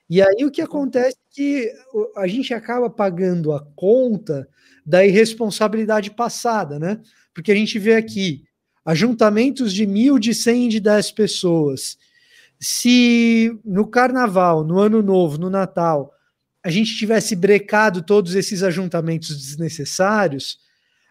A: E aí o que acontece é que a gente acaba pagando a conta da irresponsabilidade passada, né? Porque a gente vê aqui ajuntamentos de mil, de cem, de dez pessoas. Se no carnaval, no ano novo, no Natal, a gente tivesse brecado todos esses ajuntamentos desnecessários,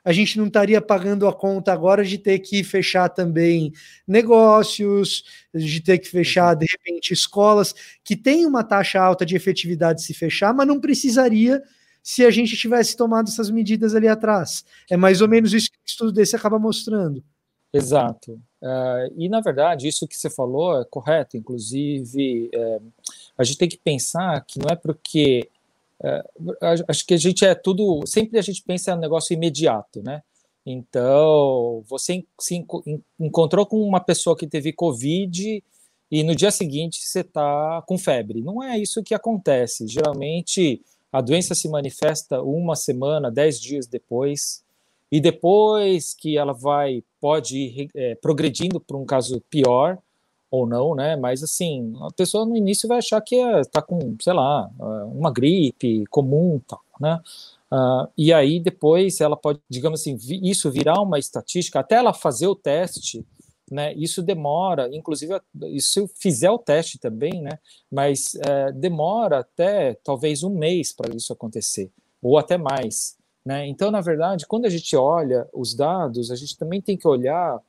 A: a gente não estaria pagando a conta agora de ter que fechar também negócios, de ter que fechar, de repente, escolas, que tem uma taxa alta de efetividade se fechar, mas não precisaria se a gente tivesse tomado essas medidas ali atrás. É mais ou menos isso que o estudo desse acaba mostrando.
C: Exato. Uh, e, na verdade, isso que você falou é correto. Inclusive, é, a gente tem que pensar que não é porque. É, acho que a gente é tudo. Sempre a gente pensa no negócio imediato, né? Então, você se encontrou com uma pessoa que teve Covid e no dia seguinte você está com febre. Não é isso que acontece. Geralmente, a doença se manifesta uma semana, dez dias depois e depois que ela vai pode ir é, progredindo para um caso pior ou não, né? Mas assim, a pessoa no início vai achar que está é, com, sei lá, é, uma gripe comum, tal, né? Uh, e aí depois ela pode, digamos assim, isso virar uma estatística até ela fazer o teste, né? Isso demora, inclusive, se eu fizer o teste também, né? Mas é, demora até talvez um mês para isso acontecer ou até mais. Né? Então, na verdade, quando a gente olha os dados, a gente também tem que olhar,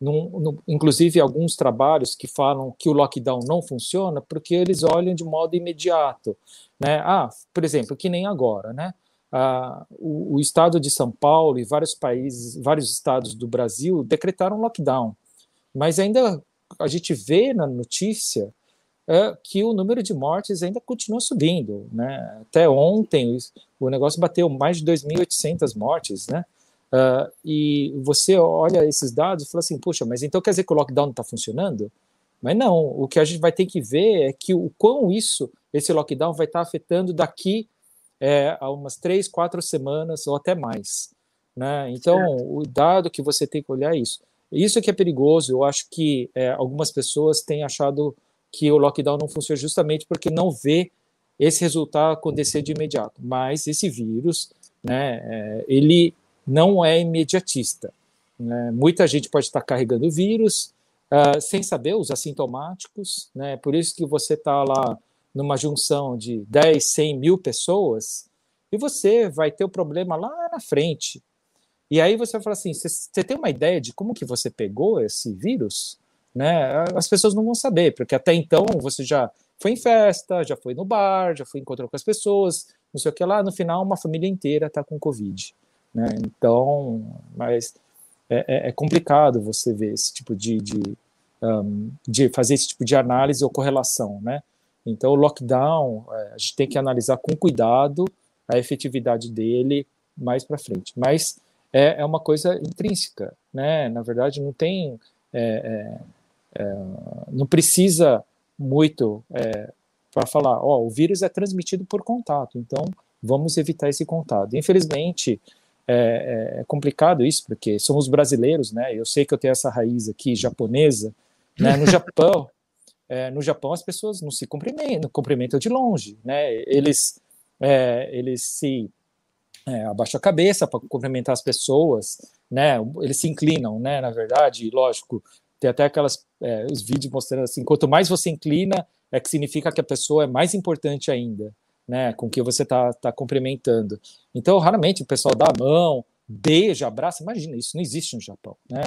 C: num, inclusive alguns trabalhos que falam que o lockdown não funciona, porque eles olham de modo imediato. Né? Ah, por exemplo, que nem agora, né? Ah, o, o, estado de São Paulo e vários países, vários estados do Brasil decretaram lockdown, mas ainda a gente vê na notícia é que o número de mortes ainda continua subindo. Né? Até ontem o negócio bateu mais de 2.800 mortes. Né? Uh, e você olha esses dados e fala assim: puxa, mas então quer dizer que o lockdown não está funcionando? Mas não, o que a gente vai ter que ver é que o quão isso, esse lockdown vai estar tá afetando daqui é, a umas três, quatro semanas ou até mais. Né? Então, certo. o dado que você tem que olhar é isso. Isso que é perigoso, eu acho que é, algumas pessoas têm achado que o lockdown não funciona justamente porque não vê esse resultado acontecer de imediato. Mas esse vírus, né, é, ele não é imediatista. Né? Muita gente pode estar carregando vírus uh, sem saber os assintomáticos, né? por isso que você está lá numa junção de 10, 100 mil pessoas e você vai ter o problema lá na frente. E aí você vai falar assim, você tem uma ideia de como que você pegou esse vírus? né? As pessoas não vão saber, porque até então você já foi em festa, já foi no bar, já foi encontrou com as pessoas, não sei o que lá, no final uma família inteira está com Covid, né? Então, mas é, é, é, complicado você ver esse tipo de, de, um, de, fazer esse tipo de análise ou correlação, né? Então, o lockdown, é, a gente tem que analisar com cuidado a efetividade dele mais para frente. Mas é, é uma coisa intrínseca, né? Na verdade, não tem é, é não precisa muito para falar, ó, o vírus é transmitido por contato, então vamos evitar esse contato. Infelizmente, é, é, complicado isso, porque somos brasileiros, né? Eu sei que eu tenho essa raiz aqui japonesa, né? No Japão, [laughs] é, no Japão as pessoas não se cumprimentam, cumprimentam de longe, né? Eles, é, eles se é, abaixam a cabeça para cumprimentar as pessoas, né? Eles se inclinam, né? Na verdade, lógico, Tem até aquelas é, os vídeos mostrando assim, quanto mais você inclina, é que significa que a pessoa é mais importante ainda, né? Com que você está tá cumprimentando. Então, raramente o pessoal dá a mão, beija, abraça. Imagina, isso não existe no Japão, né?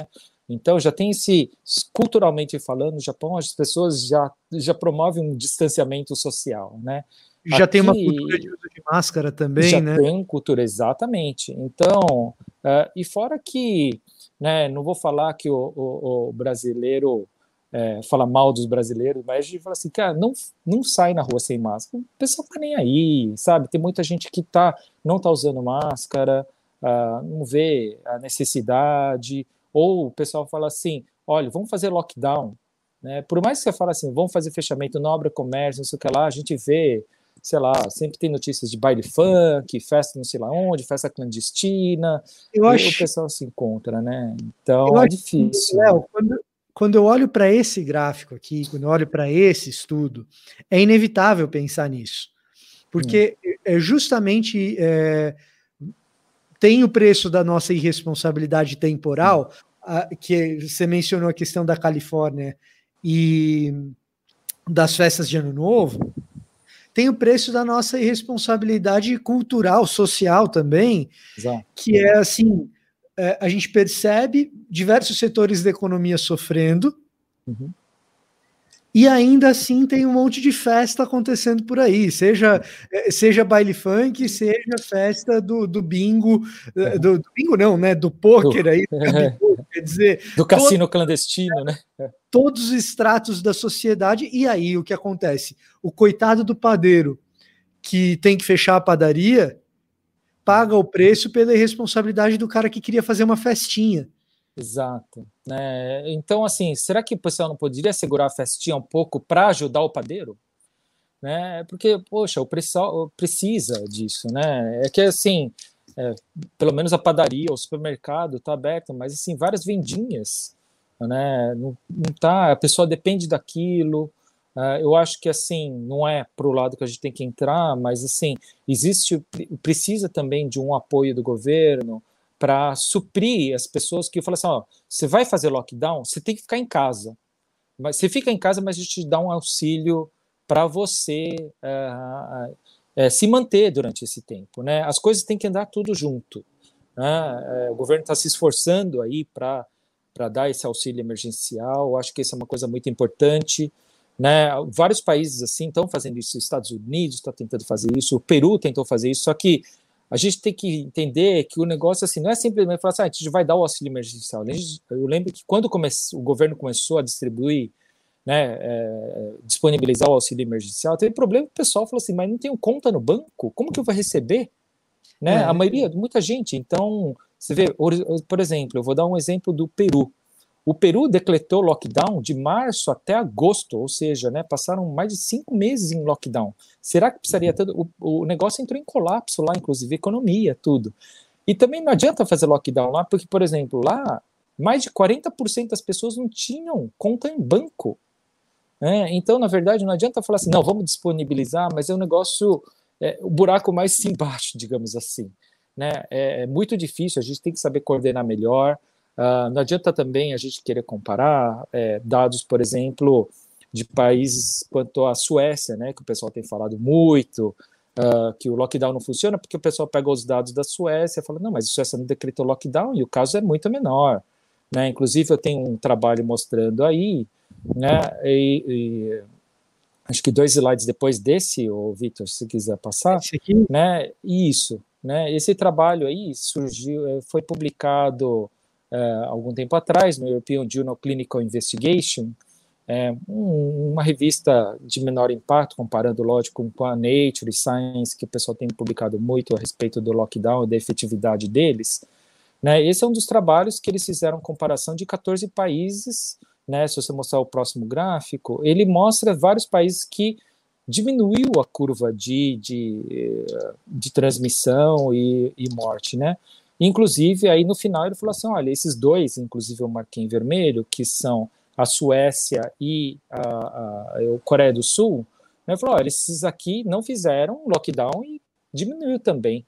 C: Então já tem esse culturalmente falando, no Japão as pessoas já já promovem um distanciamento social, né?
A: Já Aqui, tem uma cultura de uso de máscara também,
C: já
A: né?
C: Já tem cultura exatamente. Então, uh, e fora que, né? Não vou falar que o, o, o brasileiro é, fala mal dos brasileiros, mas a gente fala assim, cara, não, não sai na rua sem máscara. O pessoal tá nem aí, sabe? Tem muita gente que tá, não tá usando máscara, uh, não vê a necessidade, ou o pessoal fala assim, olha, vamos fazer lockdown, né? Por mais que você fale assim, vamos fazer fechamento, não abre comércio, não sei o que lá, a gente vê, sei lá, sempre tem notícias de baile funk, festa não sei lá onde, festa clandestina, eu acho... o pessoal se encontra, né? Então eu é difícil.
A: Léo, quando, quando eu olho para esse gráfico aqui, quando eu olho para esse estudo, é inevitável pensar nisso. Porque hum. é justamente é, tem o preço da nossa irresponsabilidade temporal, a, que você mencionou a questão da Califórnia e das festas de Ano Novo, tem o preço da nossa irresponsabilidade cultural, social também, Exato. que é assim, é, a gente percebe diversos setores da economia sofrendo, uhum. E ainda assim tem um monte de festa acontecendo por aí, seja, eh, seja baile funk, seja festa do, do bingo, eh, do, do bingo não, né? Do pôquer aí, [laughs]
C: quer dizer. Do cassino todo, clandestino, né?
A: Todos os estratos da sociedade, e aí o que acontece? O coitado do padeiro que tem que fechar a padaria paga o preço pela irresponsabilidade do cara que queria fazer uma festinha.
C: Exato. É, então, assim, será que o pessoal não poderia segurar a festinha um pouco para ajudar o padeiro? Né? Porque, poxa, o pessoal precisa disso, né? É que, assim, é, pelo menos a padaria, o supermercado está aberto, mas, assim, várias vendinhas, né? Não, não tá, a pessoa depende daquilo. Uh, eu acho que, assim, não é para o lado que a gente tem que entrar, mas, assim, existe, precisa também de um apoio do governo, para suprir as pessoas que falam assim: ó, você vai fazer lockdown, você tem que ficar em casa. Mas você fica em casa, mas a gente dá um auxílio para você é, é, se manter durante esse tempo. Né? As coisas têm que andar tudo junto. Né? É, o governo está se esforçando aí para dar esse auxílio emergencial. Eu acho que isso é uma coisa muito importante. Né? Vários países assim estão fazendo isso. Os Estados Unidos está tentando fazer isso. O Peru tentou fazer isso. Só que a gente tem que entender que o negócio assim não é simplesmente falar assim, ah, a gente vai dar o auxílio emergencial. Eu lembro que quando o governo começou a distribuir, né, é, disponibilizar o auxílio emergencial, teve problema que o pessoal falou assim, mas não tenho conta no banco, como que eu vou receber? Né? É. A maioria, muita gente. Então, você vê, por exemplo, eu vou dar um exemplo do Peru. O Peru decretou lockdown de março até agosto, ou seja, né, passaram mais de cinco meses em lockdown. Será que precisaria tanto? O, o negócio entrou em colapso lá, inclusive economia, tudo. E também não adianta fazer lockdown lá, porque, por exemplo, lá mais de 40% das pessoas não tinham conta em banco. Né? Então, na verdade, não adianta falar assim, não, vamos disponibilizar, mas é um negócio, é, o buraco mais [laughs] embaixo, digamos assim. Né? É, é muito difícil, a gente tem que saber coordenar melhor. Uh, não adianta também a gente querer comparar é, dados, por exemplo, de países quanto a Suécia, né, que o pessoal tem falado muito, uh, que o lockdown não funciona, porque o pessoal pega os dados da Suécia e fala, não, mas a Suécia não decretou lockdown e o caso é muito menor. Né? Inclusive, eu tenho um trabalho mostrando aí, né, e, e acho que dois slides depois desse, o Vitor, se quiser passar, esse aqui? né, isso, né, esse trabalho aí surgiu, eh, foi publicado uh, algum tempo atrás, no European Journal Clinical Investigation, é, um, uma revista de menor impacto, comparando, lógico, com a Nature e Science, que o pessoal tem publicado muito a respeito do lockdown e da efetividade deles. Né, esse é um dos trabalhos que eles fizeram comparação de 14 países. Né, se você mostrar o próximo gráfico, ele mostra vários países que diminuiu a curva de, de, de transmissão e, e morte, né? Inclusive, aí no final ele falou assim: olha, esses dois, inclusive eu marquei em vermelho, que são a Suécia e a, a, a Coreia do Sul, né, falou: olha, esses aqui não fizeram lockdown e diminuiu também.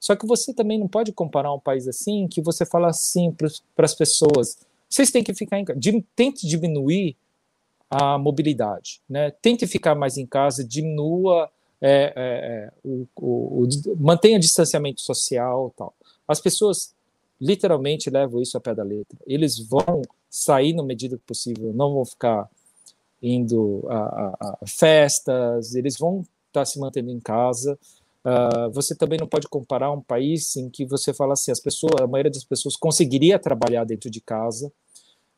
C: Só que você também não pode comparar um país assim que você fala assim para as pessoas: vocês têm que ficar em casa. Tente diminuir a mobilidade, né? Tente ficar mais em casa, diminua, é, é, é o, o, o, mantenha distanciamento social, tal. As pessoas literalmente levam isso a pé da letra. Eles vão sair na medida possível, não vão ficar indo a, a, a festas, eles vão estar se mantendo em casa. Uh, você também não pode comparar um país em que você fala assim, as pessoas, a maioria das pessoas conseguiria trabalhar dentro de casa,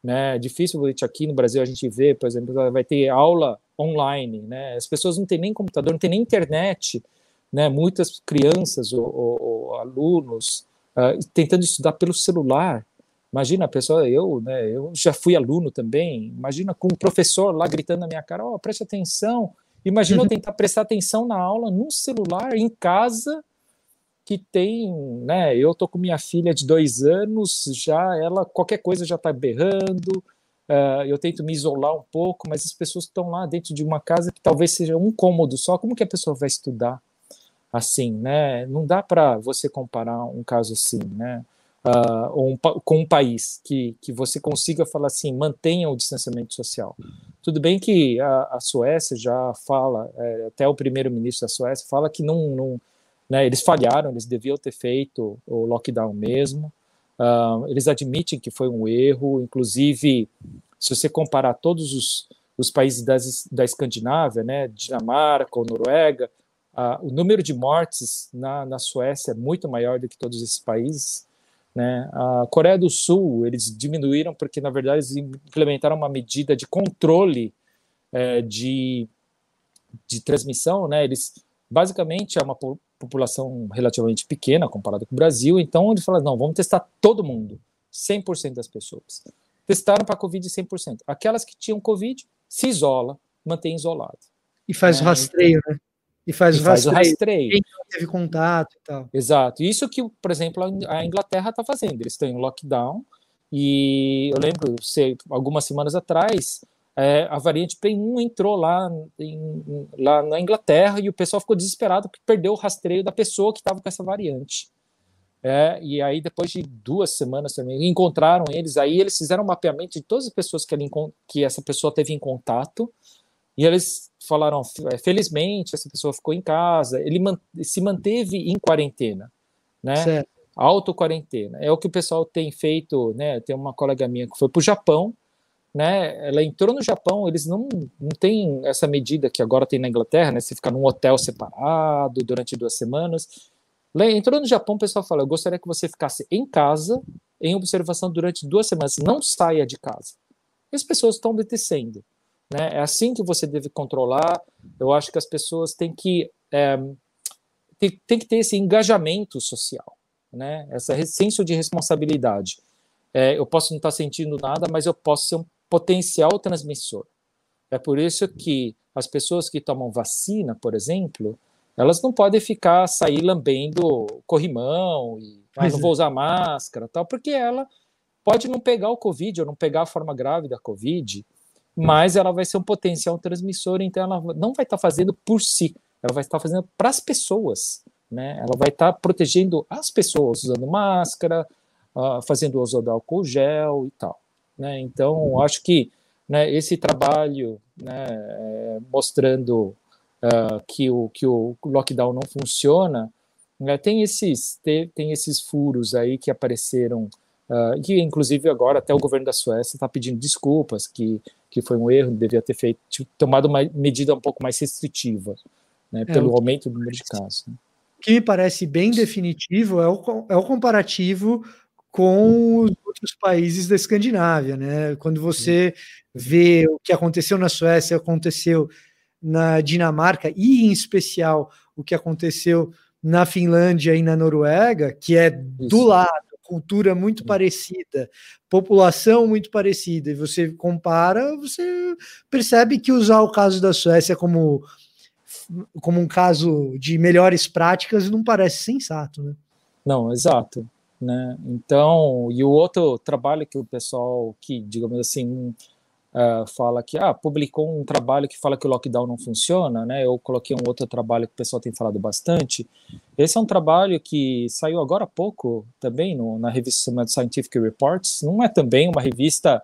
C: né? É difícil aqui no Brasil a gente vê, por exemplo, vai ter aula online, né? As pessoas não têm nem computador, não têm nem internet, né? Muitas crianças ou, ou, ou alunos uh, tentando estudar pelo celular. Imagina a pessoa, eu, né? Eu já fui aluno também. Imagina com o professor lá gritando na minha cara, ó, oh, preste atenção Imagina eu uhum. tentar prestar atenção na aula num celular, em casa, que tem, né? Eu tô com minha filha de dois anos, já ela, qualquer coisa já tá berrando, uh, eu tento me isolar um pouco, mas as pessoas estão lá dentro de uma casa que talvez seja um cômodo só, como que a pessoa vai estudar assim, né? Não dá para você comparar um caso assim, né? uh, um, com um país que, que você consiga falar assim, mantenha o distanciamento social. Tudo bem que a, a Suécia já fala, é, até o primeiro-ministro da Suécia fala que não, não né, eles falharam, eles deviam ter feito o lockdown mesmo. Uh, eles admitem que foi um erro, inclusive, se você comparar todos os, os países das, da Escandinávia, né, Dinamarca ou Noruega, o número de mortes na, na Suécia é muito maior do que todos esses países. Né? A Coreia do Sul, eles diminuíram porque, na verdade, eles implementaram uma medida de controle é, de, de transmissão. Né? Eles, basicamente, é uma população relativamente pequena comparada com o Brasil, então eles falaram, não, vamos testar todo mundo, 100% das pessoas. Testaram para Covid 100%. Aquelas que tinham Covid, se isola, mantém isolado.
A: E faz o é, rastreio, então, né?
C: E faz, e o, faz rastreio. o rastreio. Quem
A: não teve contato e tal.
C: Exato. Isso que, por exemplo, a Inglaterra está fazendo. Eles têm um lockdown e eu lembro, sei, algumas semanas atrás, é, a variante P1 entrou lá, em, lá na Inglaterra e o pessoal ficou desesperado porque perdeu o rastreio da pessoa que estava com essa variante. É, e aí, depois de duas semanas também, encontraram eles. Aí, eles fizeram um mapeamento de todas as pessoas que, ele, que essa pessoa teve em contato. E eles falaram, é, felizmente, essa pessoa ficou em casa, ele se manteve em quarentena, né? Certo. Auto-quarentena. É o que o pessoal tem feito, né? Tem uma colega minha que foi para o Japão, né? Ela entrou no Japão, eles não, não têm essa medida que agora tem na Inglaterra, né? Você ficar num hotel separado durante duas semanas. Entrou no Japão, o pessoal fala: Eu gostaria que você ficasse em casa, em observação durante duas semanas, não saia de casa. E as pessoas estão obedecendo. Né? É assim que você deve controlar. Eu acho que as pessoas têm que, é, tem, tem, que ter esse engajamento social, né? esse senso de responsabilidade. É, eu posso não estar sentindo nada, mas eu posso ser um potencial transmissor. É por isso que as pessoas que tomam vacina, por exemplo, elas não podem ficar sair lambendo corrimão e ah, não vou usar máscara, tal, porque ela pode não pegar o Covid ou não pegar a forma grave da Covid mas ela vai ser um potencial transmissor, então ela não vai estar fazendo por si, ela vai estar fazendo para as pessoas, né? Ela vai estar protegendo as pessoas, usando máscara, uh, fazendo uso do álcool gel e tal, né? Então, acho que né, esse trabalho, né, é, mostrando uh, que, o, que o lockdown não funciona, né, tem esses tem, tem esses furos aí que apareceram Uh, que inclusive agora até o governo da Suécia está pedindo desculpas, que, que foi um erro, devia ter feito, tomado uma medida um pouco mais restritiva, né, é, pelo aumento do número de casos. Né.
A: O que me parece bem definitivo é o, é o comparativo com os outros países da Escandinávia, né? Quando você vê o que aconteceu na Suécia, aconteceu na Dinamarca e em especial o que aconteceu na Finlândia e na Noruega, que é do Isso. lado cultura muito parecida, população muito parecida, e você compara, você percebe que usar o caso da Suécia como, como um caso de melhores práticas não parece sensato, né?
C: Não, exato. Né? Então, e o outro trabalho que o pessoal que, digamos assim, uh, fala que ah, publicou um trabalho que fala que o lockdown não funciona, né? Eu coloquei um outro trabalho que o pessoal tem falado bastante. Esse é um trabalho que saiu agora há pouco também no, na revista Scientific Reports. Não é também uma revista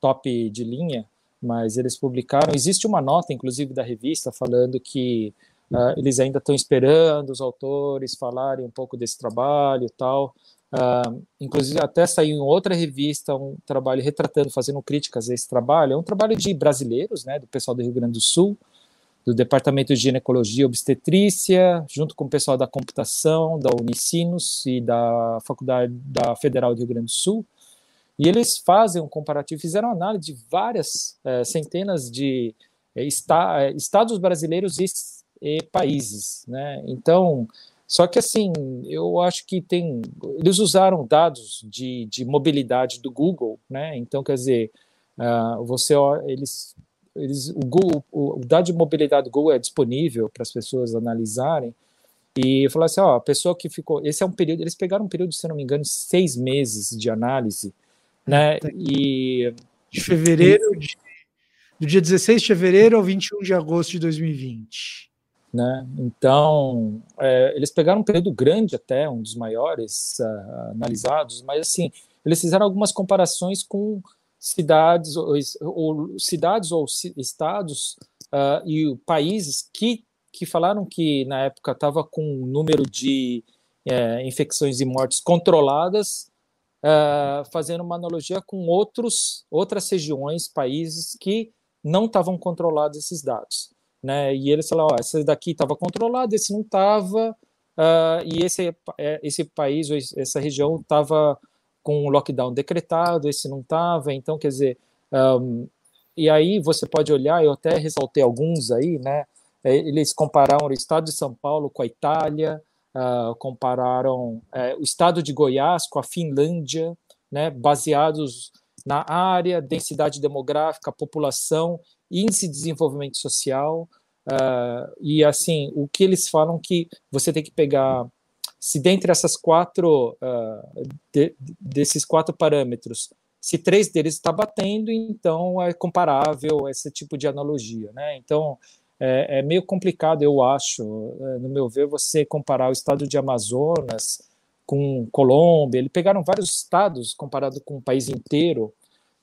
C: top de linha, mas eles publicaram. Existe uma nota, inclusive, da revista falando que uh, eles ainda estão esperando os autores falarem um pouco desse trabalho e tal. Uh, inclusive, até saiu em outra revista um trabalho retratando, fazendo críticas a esse trabalho. É um trabalho de brasileiros, né, do pessoal do Rio Grande do Sul, do Departamento de Ginecologia e Obstetrícia, junto com o pessoal da computação, da Unicinos e da Faculdade da Federal do Rio Grande do Sul. E eles fazem um comparativo, fizeram análise de várias é, centenas de esta, é, estados brasileiros e, e países. Né? Então, só que assim, eu acho que tem. Eles usaram dados de, de mobilidade do Google, né? Então, quer dizer, uh, você eles, eles, o, Google, o, o dado de mobilidade do Google é disponível para as pessoas analisarem. E falar assim, ó, a pessoa que ficou. Esse é um período. Eles pegaram um período, se não me engano, de seis meses de análise, né? E.
A: De fevereiro, de, do dia 16 de fevereiro ao 21 de agosto de 2020.
C: Né? Então, é, eles pegaram um período grande até, um dos maiores uh, analisados, mas assim, eles fizeram algumas comparações com cidades ou, ou cidades ou estados uh, e países que, que falaram que na época estava com um número de é, infecções e mortes controladas, uh, fazendo uma analogia com outros outras regiões, países que não estavam controlados esses dados né? E eles falaram, ó, esse daqui estava controlado, esse não estava, uh, e esse, é, esse país, essa região estava com o lockdown decretado, esse não estava, então, quer dizer, um, e aí você pode olhar, eu até ressaltei alguns aí, né? É, eles compararam o estado de São Paulo com a Itália, uh, compararam uh, o estado de Goiás com a Finlândia, né? Baseados na área, densidade demográfica, população índice de desenvolvimento social, uh, e assim, o que eles falam que você tem que pegar, se dentre essas quatro, uh, de, desses quatro parâmetros, se três deles está batendo, então é comparável esse tipo de analogia, né? Então, é, é meio complicado, eu acho, é, no meu ver, você comparar o estado de Amazonas com Colômbia, eles pegaram vários estados comparado com o país inteiro,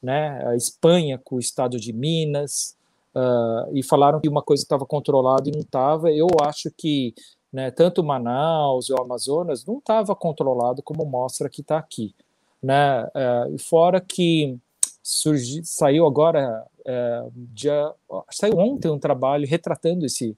C: né? A Espanha com o estado de Minas, uh, e falaram que uma coisa estava controlada e não estava. Eu acho que né, tanto Manaus ou Amazonas não estava controlado como mostra que está aqui. Né? Uh, fora que surgiu, saiu agora, uh, dia, saiu ontem um trabalho retratando esse,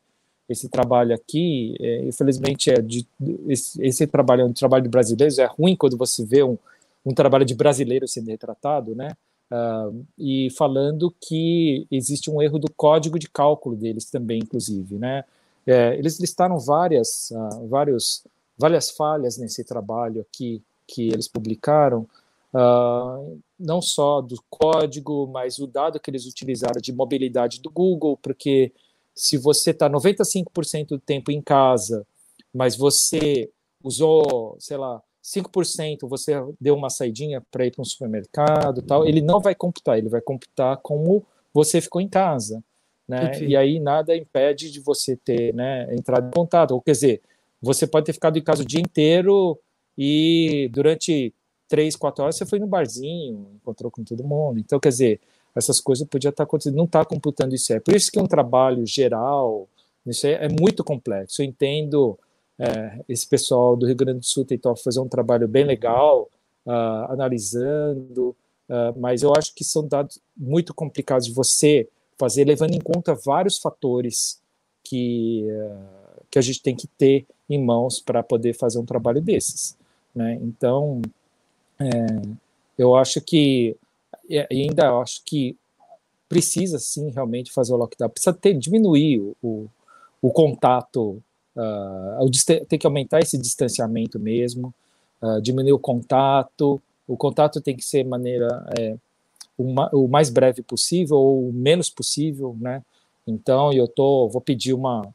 C: esse trabalho aqui. É, infelizmente, é de, esse, esse, trabalho é um trabalho de brasileiros. É ruim quando você vê um, um trabalho de brasileiro sendo retratado, né? Uh, e falando que existe um erro do código de cálculo deles também, inclusive, né? É, eles listaram várias, uh, vários, várias falhas nesse trabalho aqui que eles publicaram, uh, não só do código, mas o dado que eles utilizaram de mobilidade do Google, porque se você está 95% do tempo em casa, mas você usou, sei lá, 5% você deu uma saidinha para ir para um supermercado tal, ele não vai computar, ele vai computar como você ficou em casa. Né? E aí nada impede de você ter né, entrado em contato. Ou quer dizer, você pode ter ficado em casa o dia inteiro e durante três, quatro horas você foi no barzinho, encontrou com todo mundo. Então, quer dizer, essas coisas podiam estar acontecendo, não está computando isso. É por isso que é um trabalho geral, isso é, é muito complexo. Eu entendo é, esse pessoal do Rio Grande do Sul tentou fazer um trabalho bem legal, uh, analisando, uh, mas eu acho que são dados muito complicados de você fazer, levando em conta vários fatores que, uh, que a gente tem que ter em mãos para poder fazer um trabalho desses. Né? Então, é, eu acho que, ainda acho que precisa sim realmente fazer o lockdown, precisa ter, diminuir o, o, o contato Uh, tem que aumentar esse distanciamento mesmo, uh, diminuir o contato. O contato tem que ser maneira é, uma, o mais breve possível ou o menos possível, né? Então eu tô, vou pedir uma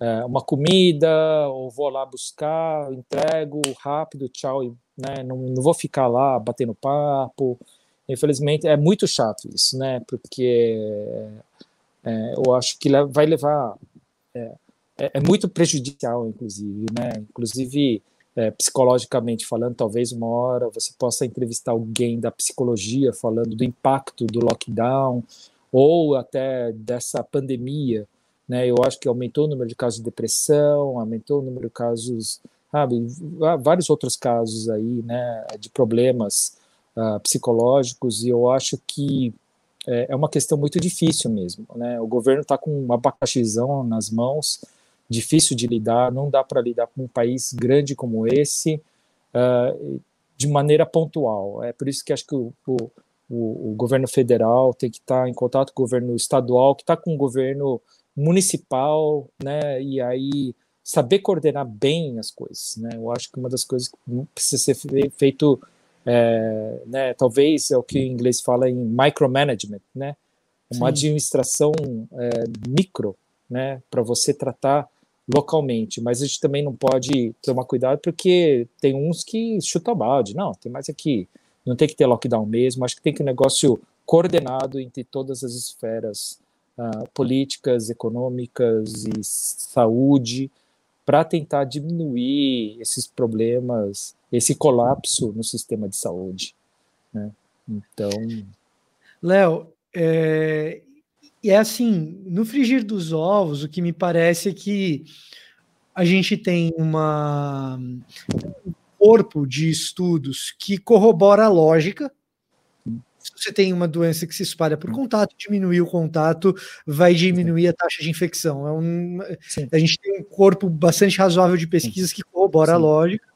C: é, uma comida ou vou lá buscar, entrego rápido, tchau, né? Não, não vou ficar lá batendo papo. Infelizmente, é muito chato isso, né? Porque é, eu acho que vai levar. É, é, muito prejudicial, inclusive, né? Inclusive, é, psicologicamente falando, talvez uma hora você possa entrevistar alguém da psicologia falando do impacto do lockdown ou até dessa pandemia, né? Eu acho que aumentou o número de casos de depressão, aumentou o número de casos, sabe, vários outros casos aí, né, de problemas uh, psicológicos, e eu acho que é, é uma questão muito difícil mesmo, né? O governo está com um abacaxizão nas mãos, difícil de lidar, não dá para lidar com um país grande como esse uh, de maneira pontual. É por isso que acho que o, o, o, o governo federal tem que estar tá em contato com o governo estadual, que está com o governo municipal, né? E aí saber coordenar bem as coisas, né? Eu acho que uma das coisas que precisa ser feito, é, né? Talvez é o que em inglês fala em micromanagement, né? Uma Sim. administração é, micro, né? Para você tratar localmente, mas a gente também não pode tomar cuidado porque tem uns que chutam balde, não, tem mais aqui, não tem que ter lockdown mesmo, acho que tem que um negócio coordenado entre todas as esferas uh, políticas, econômicas e saúde, para tentar diminuir esses problemas, esse colapso no sistema de saúde. Né? Então.
A: Léo, é, e é assim, no frigir dos ovos, o que me parece é que a gente tem uma, um corpo de estudos que corrobora a lógica. Se você tem uma doença que se espalha por contato, diminuir o contato vai diminuir a taxa de infecção. É um, a gente tem um corpo bastante razoável de pesquisas que corrobora Sim. a lógica.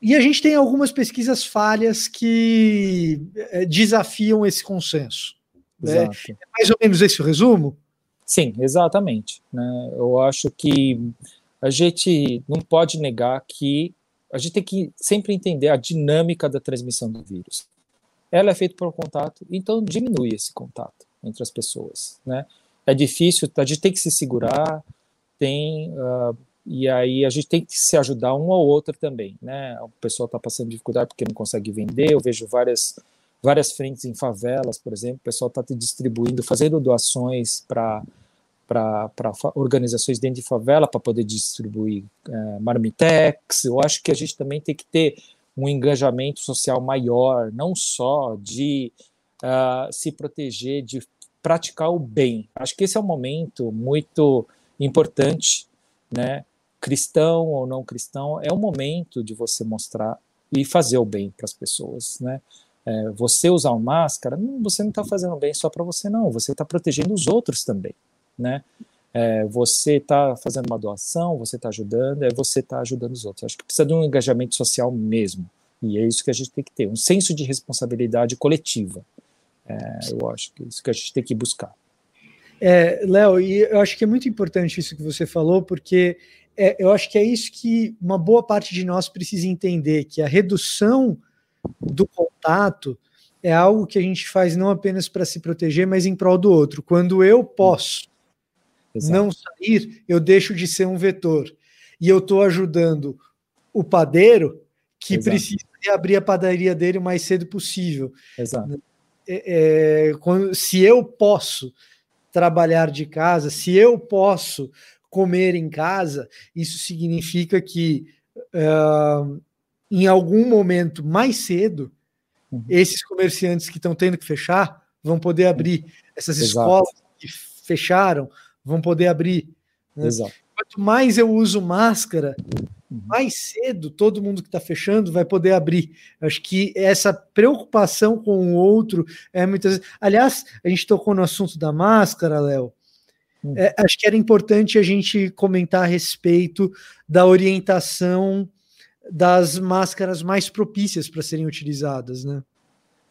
A: E a gente tem algumas pesquisas falhas que é, desafiam esse consenso. É, é mais ou menos esse o resumo?
C: Sim, exatamente. Né? Eu acho que a gente não pode negar que a gente tem que sempre entender a dinâmica da transmissão do vírus. Ela é feita por contato, então diminui esse contato entre as pessoas, né? É difícil, a gente tem que se segurar, tem uh, e aí a gente tem que se ajudar um ao outro também, né? O pessoal está passando dificuldade porque não consegue vender. Eu vejo várias várias frentes em favelas, por exemplo, o pessoal está distribuindo, fazendo doações para para organizações dentro de favela para poder distribuir é, marmitex. Eu acho que a gente também tem que ter um engajamento social maior, não só de uh, se proteger, de praticar o bem. Acho que esse é um momento muito importante, né? Cristão ou não cristão, é o momento de você mostrar e fazer o bem para as pessoas, né? É, você usar máscara, você não está fazendo bem só para você, não. Você está protegendo os outros também, né? É, você está fazendo uma doação, você está ajudando, é você está ajudando os outros. Acho que precisa de um engajamento social mesmo. E é isso que a gente tem que ter, um senso de responsabilidade coletiva. É, eu acho que é isso que a gente tem que buscar.
A: É, Léo, e eu acho que é muito importante isso que você falou, porque é, eu acho que é isso que uma boa parte de nós precisa entender, que a redução do contato é algo que a gente faz não apenas para se proteger, mas em prol do outro. Quando eu posso Exato. não sair, eu deixo de ser um vetor. E eu estou ajudando o padeiro que Exato. precisa abrir a padaria dele o mais cedo possível.
C: Exato.
A: É, é, quando, se eu posso trabalhar de casa, se eu posso comer em casa, isso significa que uh, em algum momento mais cedo, uhum. esses comerciantes que estão tendo que fechar vão poder abrir. Essas Exato. escolas que fecharam vão poder abrir. Né? Quanto mais eu uso máscara, uhum. mais cedo todo mundo que está fechando vai poder abrir. Acho que essa preocupação com o outro é muitas vezes. Aliás, a gente tocou no assunto da máscara, Léo. Uhum. É, acho que era importante a gente comentar a respeito da orientação das máscaras mais propícias para serem utilizadas, né?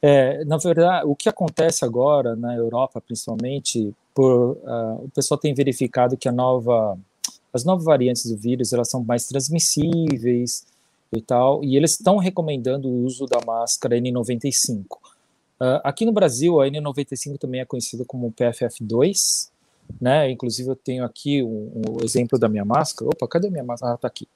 C: É, na verdade, o que acontece agora na Europa, principalmente, por, uh, o pessoal tem verificado que a nova, as novas variantes do vírus elas são mais transmissíveis e tal, e eles estão recomendando o uso da máscara N95. Uh, ah, aqui no Brasil, a N95 também é conhecida como PFF2, né? Inclusive eu tenho aqui um, um, exemplo da minha máscara. Opa, cadê a minha máscara? Ah, tá aqui.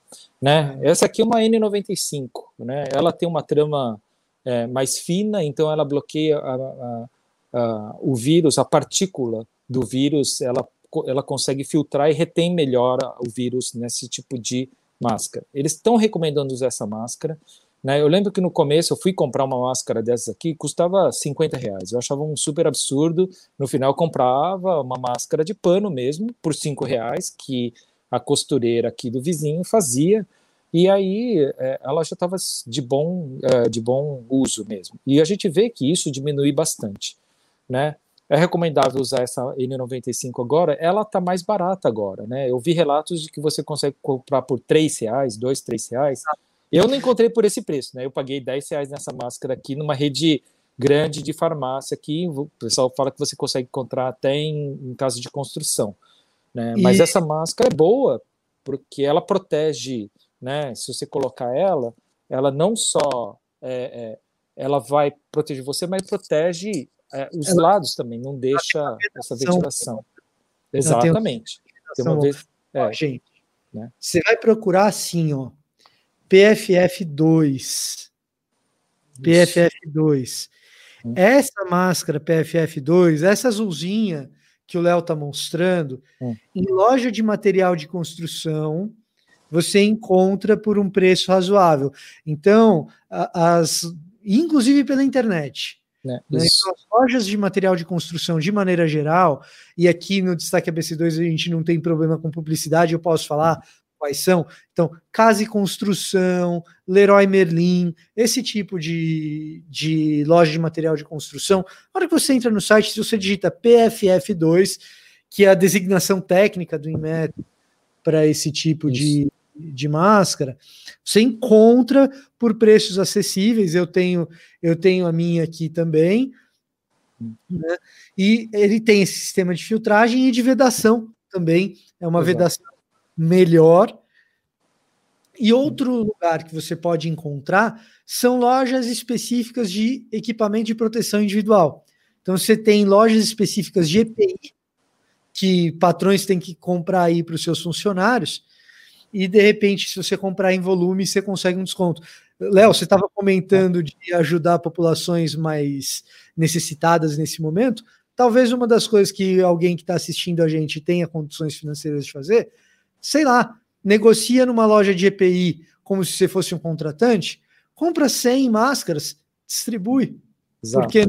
C: Né? Essa aqui é uma N95, né? Ela tem uma trama é, mais fina, então ela bloqueia a, a, a, o vírus, a partícula do vírus, ela, ela consegue filtrar e retém melhor o vírus nesse tipo de máscara. Eles estão recomendando usar essa máscara. Né? Eu lembro que no começo eu fui comprar uma máscara dessas aqui, custava 50 reais. Eu achava um super absurdo. No final, comprava uma máscara de pano mesmo, por 5 reais, que a costureira aqui do vizinho fazia. E aí é, ela já estava de bom, é, de bom uso mesmo. E a gente vê que isso diminui bastante. Né? É recomendável usar essa N95 agora, ela está mais barata agora, né? Eu vi relatos de que você consegue comprar por 3 reais, 2, 3 reais. Eu não encontrei por esse preço, né? Eu paguei 10 reais nessa máscara aqui numa rede grande de farmácia aqui. O pessoal fala que você consegue encontrar até em, em caso de construção. Né? E... Mas essa máscara é boa, porque ela protege, né? Se você colocar ela, ela não só é, é, ela vai proteger você, mas protege é, os ela, lados também, não deixa essa ventilação. Exatamente.
A: Tem uma vez, é, gente, né? você vai procurar assim, ó, PFF2. PFF2. Hum. Essa máscara PFF2, essa azulzinha que o Léo está mostrando, hum. em loja de material de construção, você encontra por um preço razoável. Então, as, inclusive pela internet. Né? Né? Então, as lojas de material de construção, de maneira geral, e aqui no Destaque ABC2 a gente não tem problema com publicidade, eu posso falar quais são. Então, Casa e Construção, Leroy Merlin, esse tipo de, de loja de material de construção. Na hora que você entra no site, se você digita PFF2, que é a designação técnica do INMET para esse tipo de, de máscara, você encontra por preços acessíveis. Eu tenho, eu tenho a minha aqui também. Né? E ele tem esse sistema de filtragem e de vedação também. É uma Exato. vedação melhor. E outro lugar que você pode encontrar são lojas específicas de equipamento de proteção individual. Então você tem lojas específicas de EPI que patrões têm que comprar aí para os seus funcionários e de repente, se você comprar em volume, você consegue um desconto. Léo, você estava comentando de ajudar populações mais necessitadas nesse momento. Talvez uma das coisas que alguém que está assistindo a gente tenha condições financeiras de fazer, sei lá, negocia numa loja de EPI como se você fosse um contratante, compra 100 máscaras, distribui.
C: Exato. Porque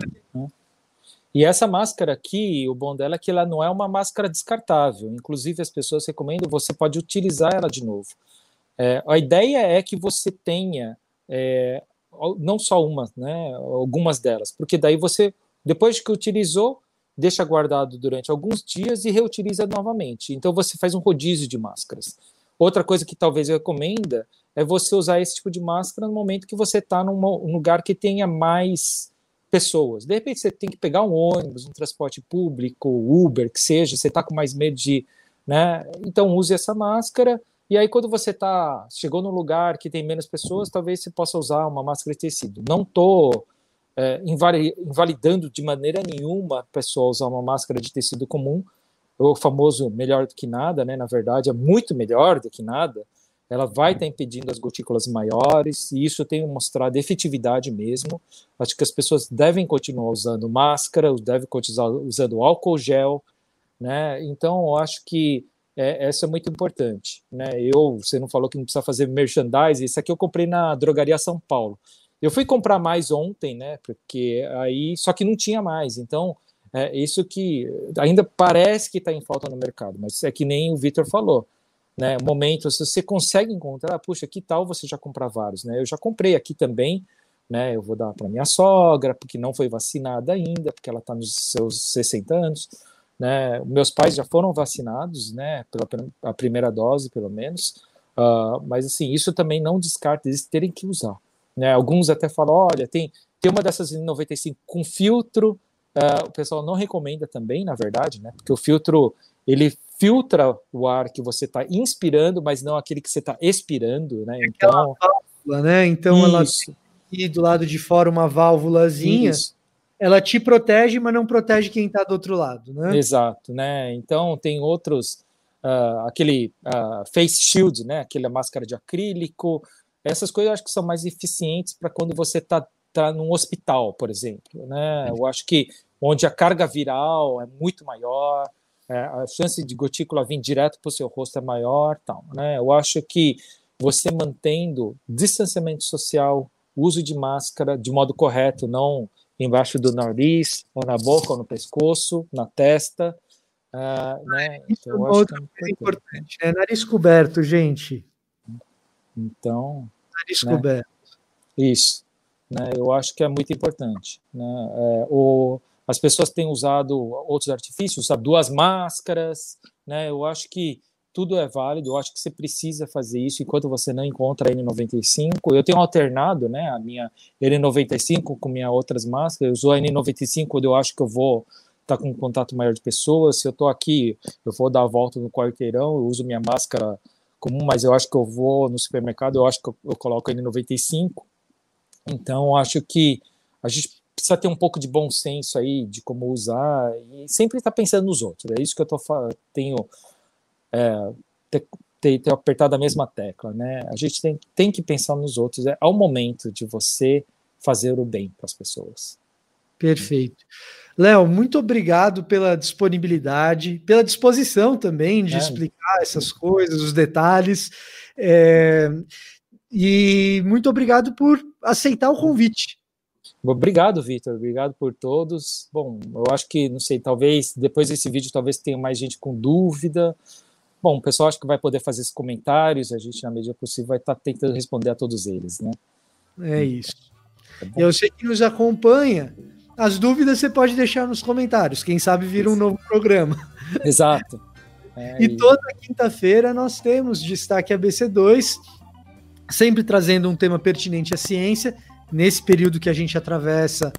C: e essa máscara aqui, o bom dela é que ela não é uma máscara descartável. Inclusive, as pessoas recomendam, você pode utilizar ela de novo. É, a ideia é que você tenha é, não só uma, né, algumas delas, porque daí você, depois que utilizou, deixa guardado durante alguns dias e reutiliza novamente. Então você faz um rodízio de máscaras. Outra coisa que talvez eu recomenda é você usar esse tipo de máscara no momento que você está num lugar que tenha mais pessoas. De repente você tem que pegar um ônibus, um transporte público, Uber, que seja, você está com mais medo de. Né? Então use essa máscara. E aí, quando você tá, chegou num lugar que tem menos pessoas, talvez você possa usar uma máscara de tecido. Não estou é, invalidando de maneira nenhuma a pessoa usar uma máscara de tecido comum, o famoso melhor do que nada, né? Na verdade, é muito melhor do que nada ela vai estar impedindo as gotículas maiores, e isso tem mostrado efetividade mesmo. Acho que as pessoas devem continuar usando máscara, devem continuar usando álcool gel, né? Então, acho que é, essa é muito importante, né? Eu, você não falou que não precisa fazer merchandising, isso aqui eu comprei na Drogaria São Paulo. Eu fui comprar mais ontem, né? Porque aí, só que não tinha mais, então é isso que ainda parece que está em falta no mercado, mas é que nem o Vitor falou né, momentos, você consegue encontrar, puxa, que tal você já comprar vários, né? Eu já comprei aqui também, né? Eu vou dar para minha sogra, porque não foi vacinada ainda, porque ela está nos seus 60 anos, né? Meus pais já foram vacinados, né? Pela a primeira dose, pelo menos. Uh, mas assim, isso também não descarta eles terem que usar, né? Alguns até falam, olha, tem tem uma dessas 95 com filtro, uh, o pessoal não recomenda também, na verdade, né? Porque o filtro ele filtra o ar que você está inspirando, mas não aquele que você está expirando, né?
A: Então, válvula, né? Então isso. ela tem do lado de fora uma válvulazinha. Isso. Ela te protege, mas não protege quem está do outro lado, né?
C: Exato, né? Então tem outros, uh, aquele uh, face shield, né? Aquela máscara de acrílico. Essas coisas eu acho que são mais eficientes para quando você está tá num hospital, por exemplo, né? Eu acho que onde a carga viral é muito maior, é, a chance de gotícula vir direto para o seu rosto é maior, tal, né? Eu acho que você mantendo distanciamento social, uso de máscara de modo correto, não embaixo do nariz, ou na boca, ou no pescoço, na testa, uh, né?
A: Então, acho que é importante, importante né? Nariz coberto, gente.
C: Então.
A: Nariz né?
C: Isso. Né? Eu acho que é muito importante. Né? É, o, as pessoas têm usado outros artifícios, usado duas máscaras, né? Eu acho que tudo é válido, eu acho que você precisa fazer isso enquanto você não encontra a N95. Eu tenho alternado, né, a minha N95 com minhas outras máscaras. Eu uso a N95 quando eu acho que eu vou estar tá com um contato maior de pessoas. Se eu estou aqui, eu vou dar a volta no quarteirão, eu uso minha máscara comum, mas eu acho que eu vou no supermercado, eu acho que eu, eu coloco a N95. Então, acho que a gente precisa ter um pouco de bom senso aí de como usar e sempre estar tá pensando nos outros. É isso que eu tô, tenho é, ter, ter, ter, apertado a mesma tecla, né? A gente tem, tem que pensar nos outros. É ao momento de você fazer o bem para as pessoas.
A: Perfeito. Léo, muito obrigado pela disponibilidade, pela disposição também de é. explicar essas coisas, os detalhes. É, e muito obrigado por aceitar o convite.
C: Obrigado, Vitor. Obrigado por todos. Bom, eu acho que, não sei, talvez depois desse vídeo, talvez tenha mais gente com dúvida. Bom, o pessoal acho que vai poder fazer esses comentários, a gente, na medida possível, vai estar tentando responder a todos eles, né?
A: É isso. Tá eu sei que nos acompanha. As dúvidas você pode deixar nos comentários. Quem sabe vira um novo programa.
C: Exato. [laughs]
A: É, e, e toda quinta-feira nós temos Destaque ABC2, sempre trazendo um tema pertinente à ciência. Nesse período que a gente atravessa,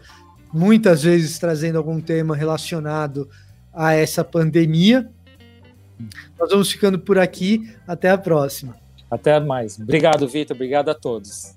A: muitas vezes trazendo algum tema relacionado a essa pandemia. Nós vamos ficando por aqui. Até a próxima.
C: Até mais. Obrigado, Vitor. Obrigado a todos.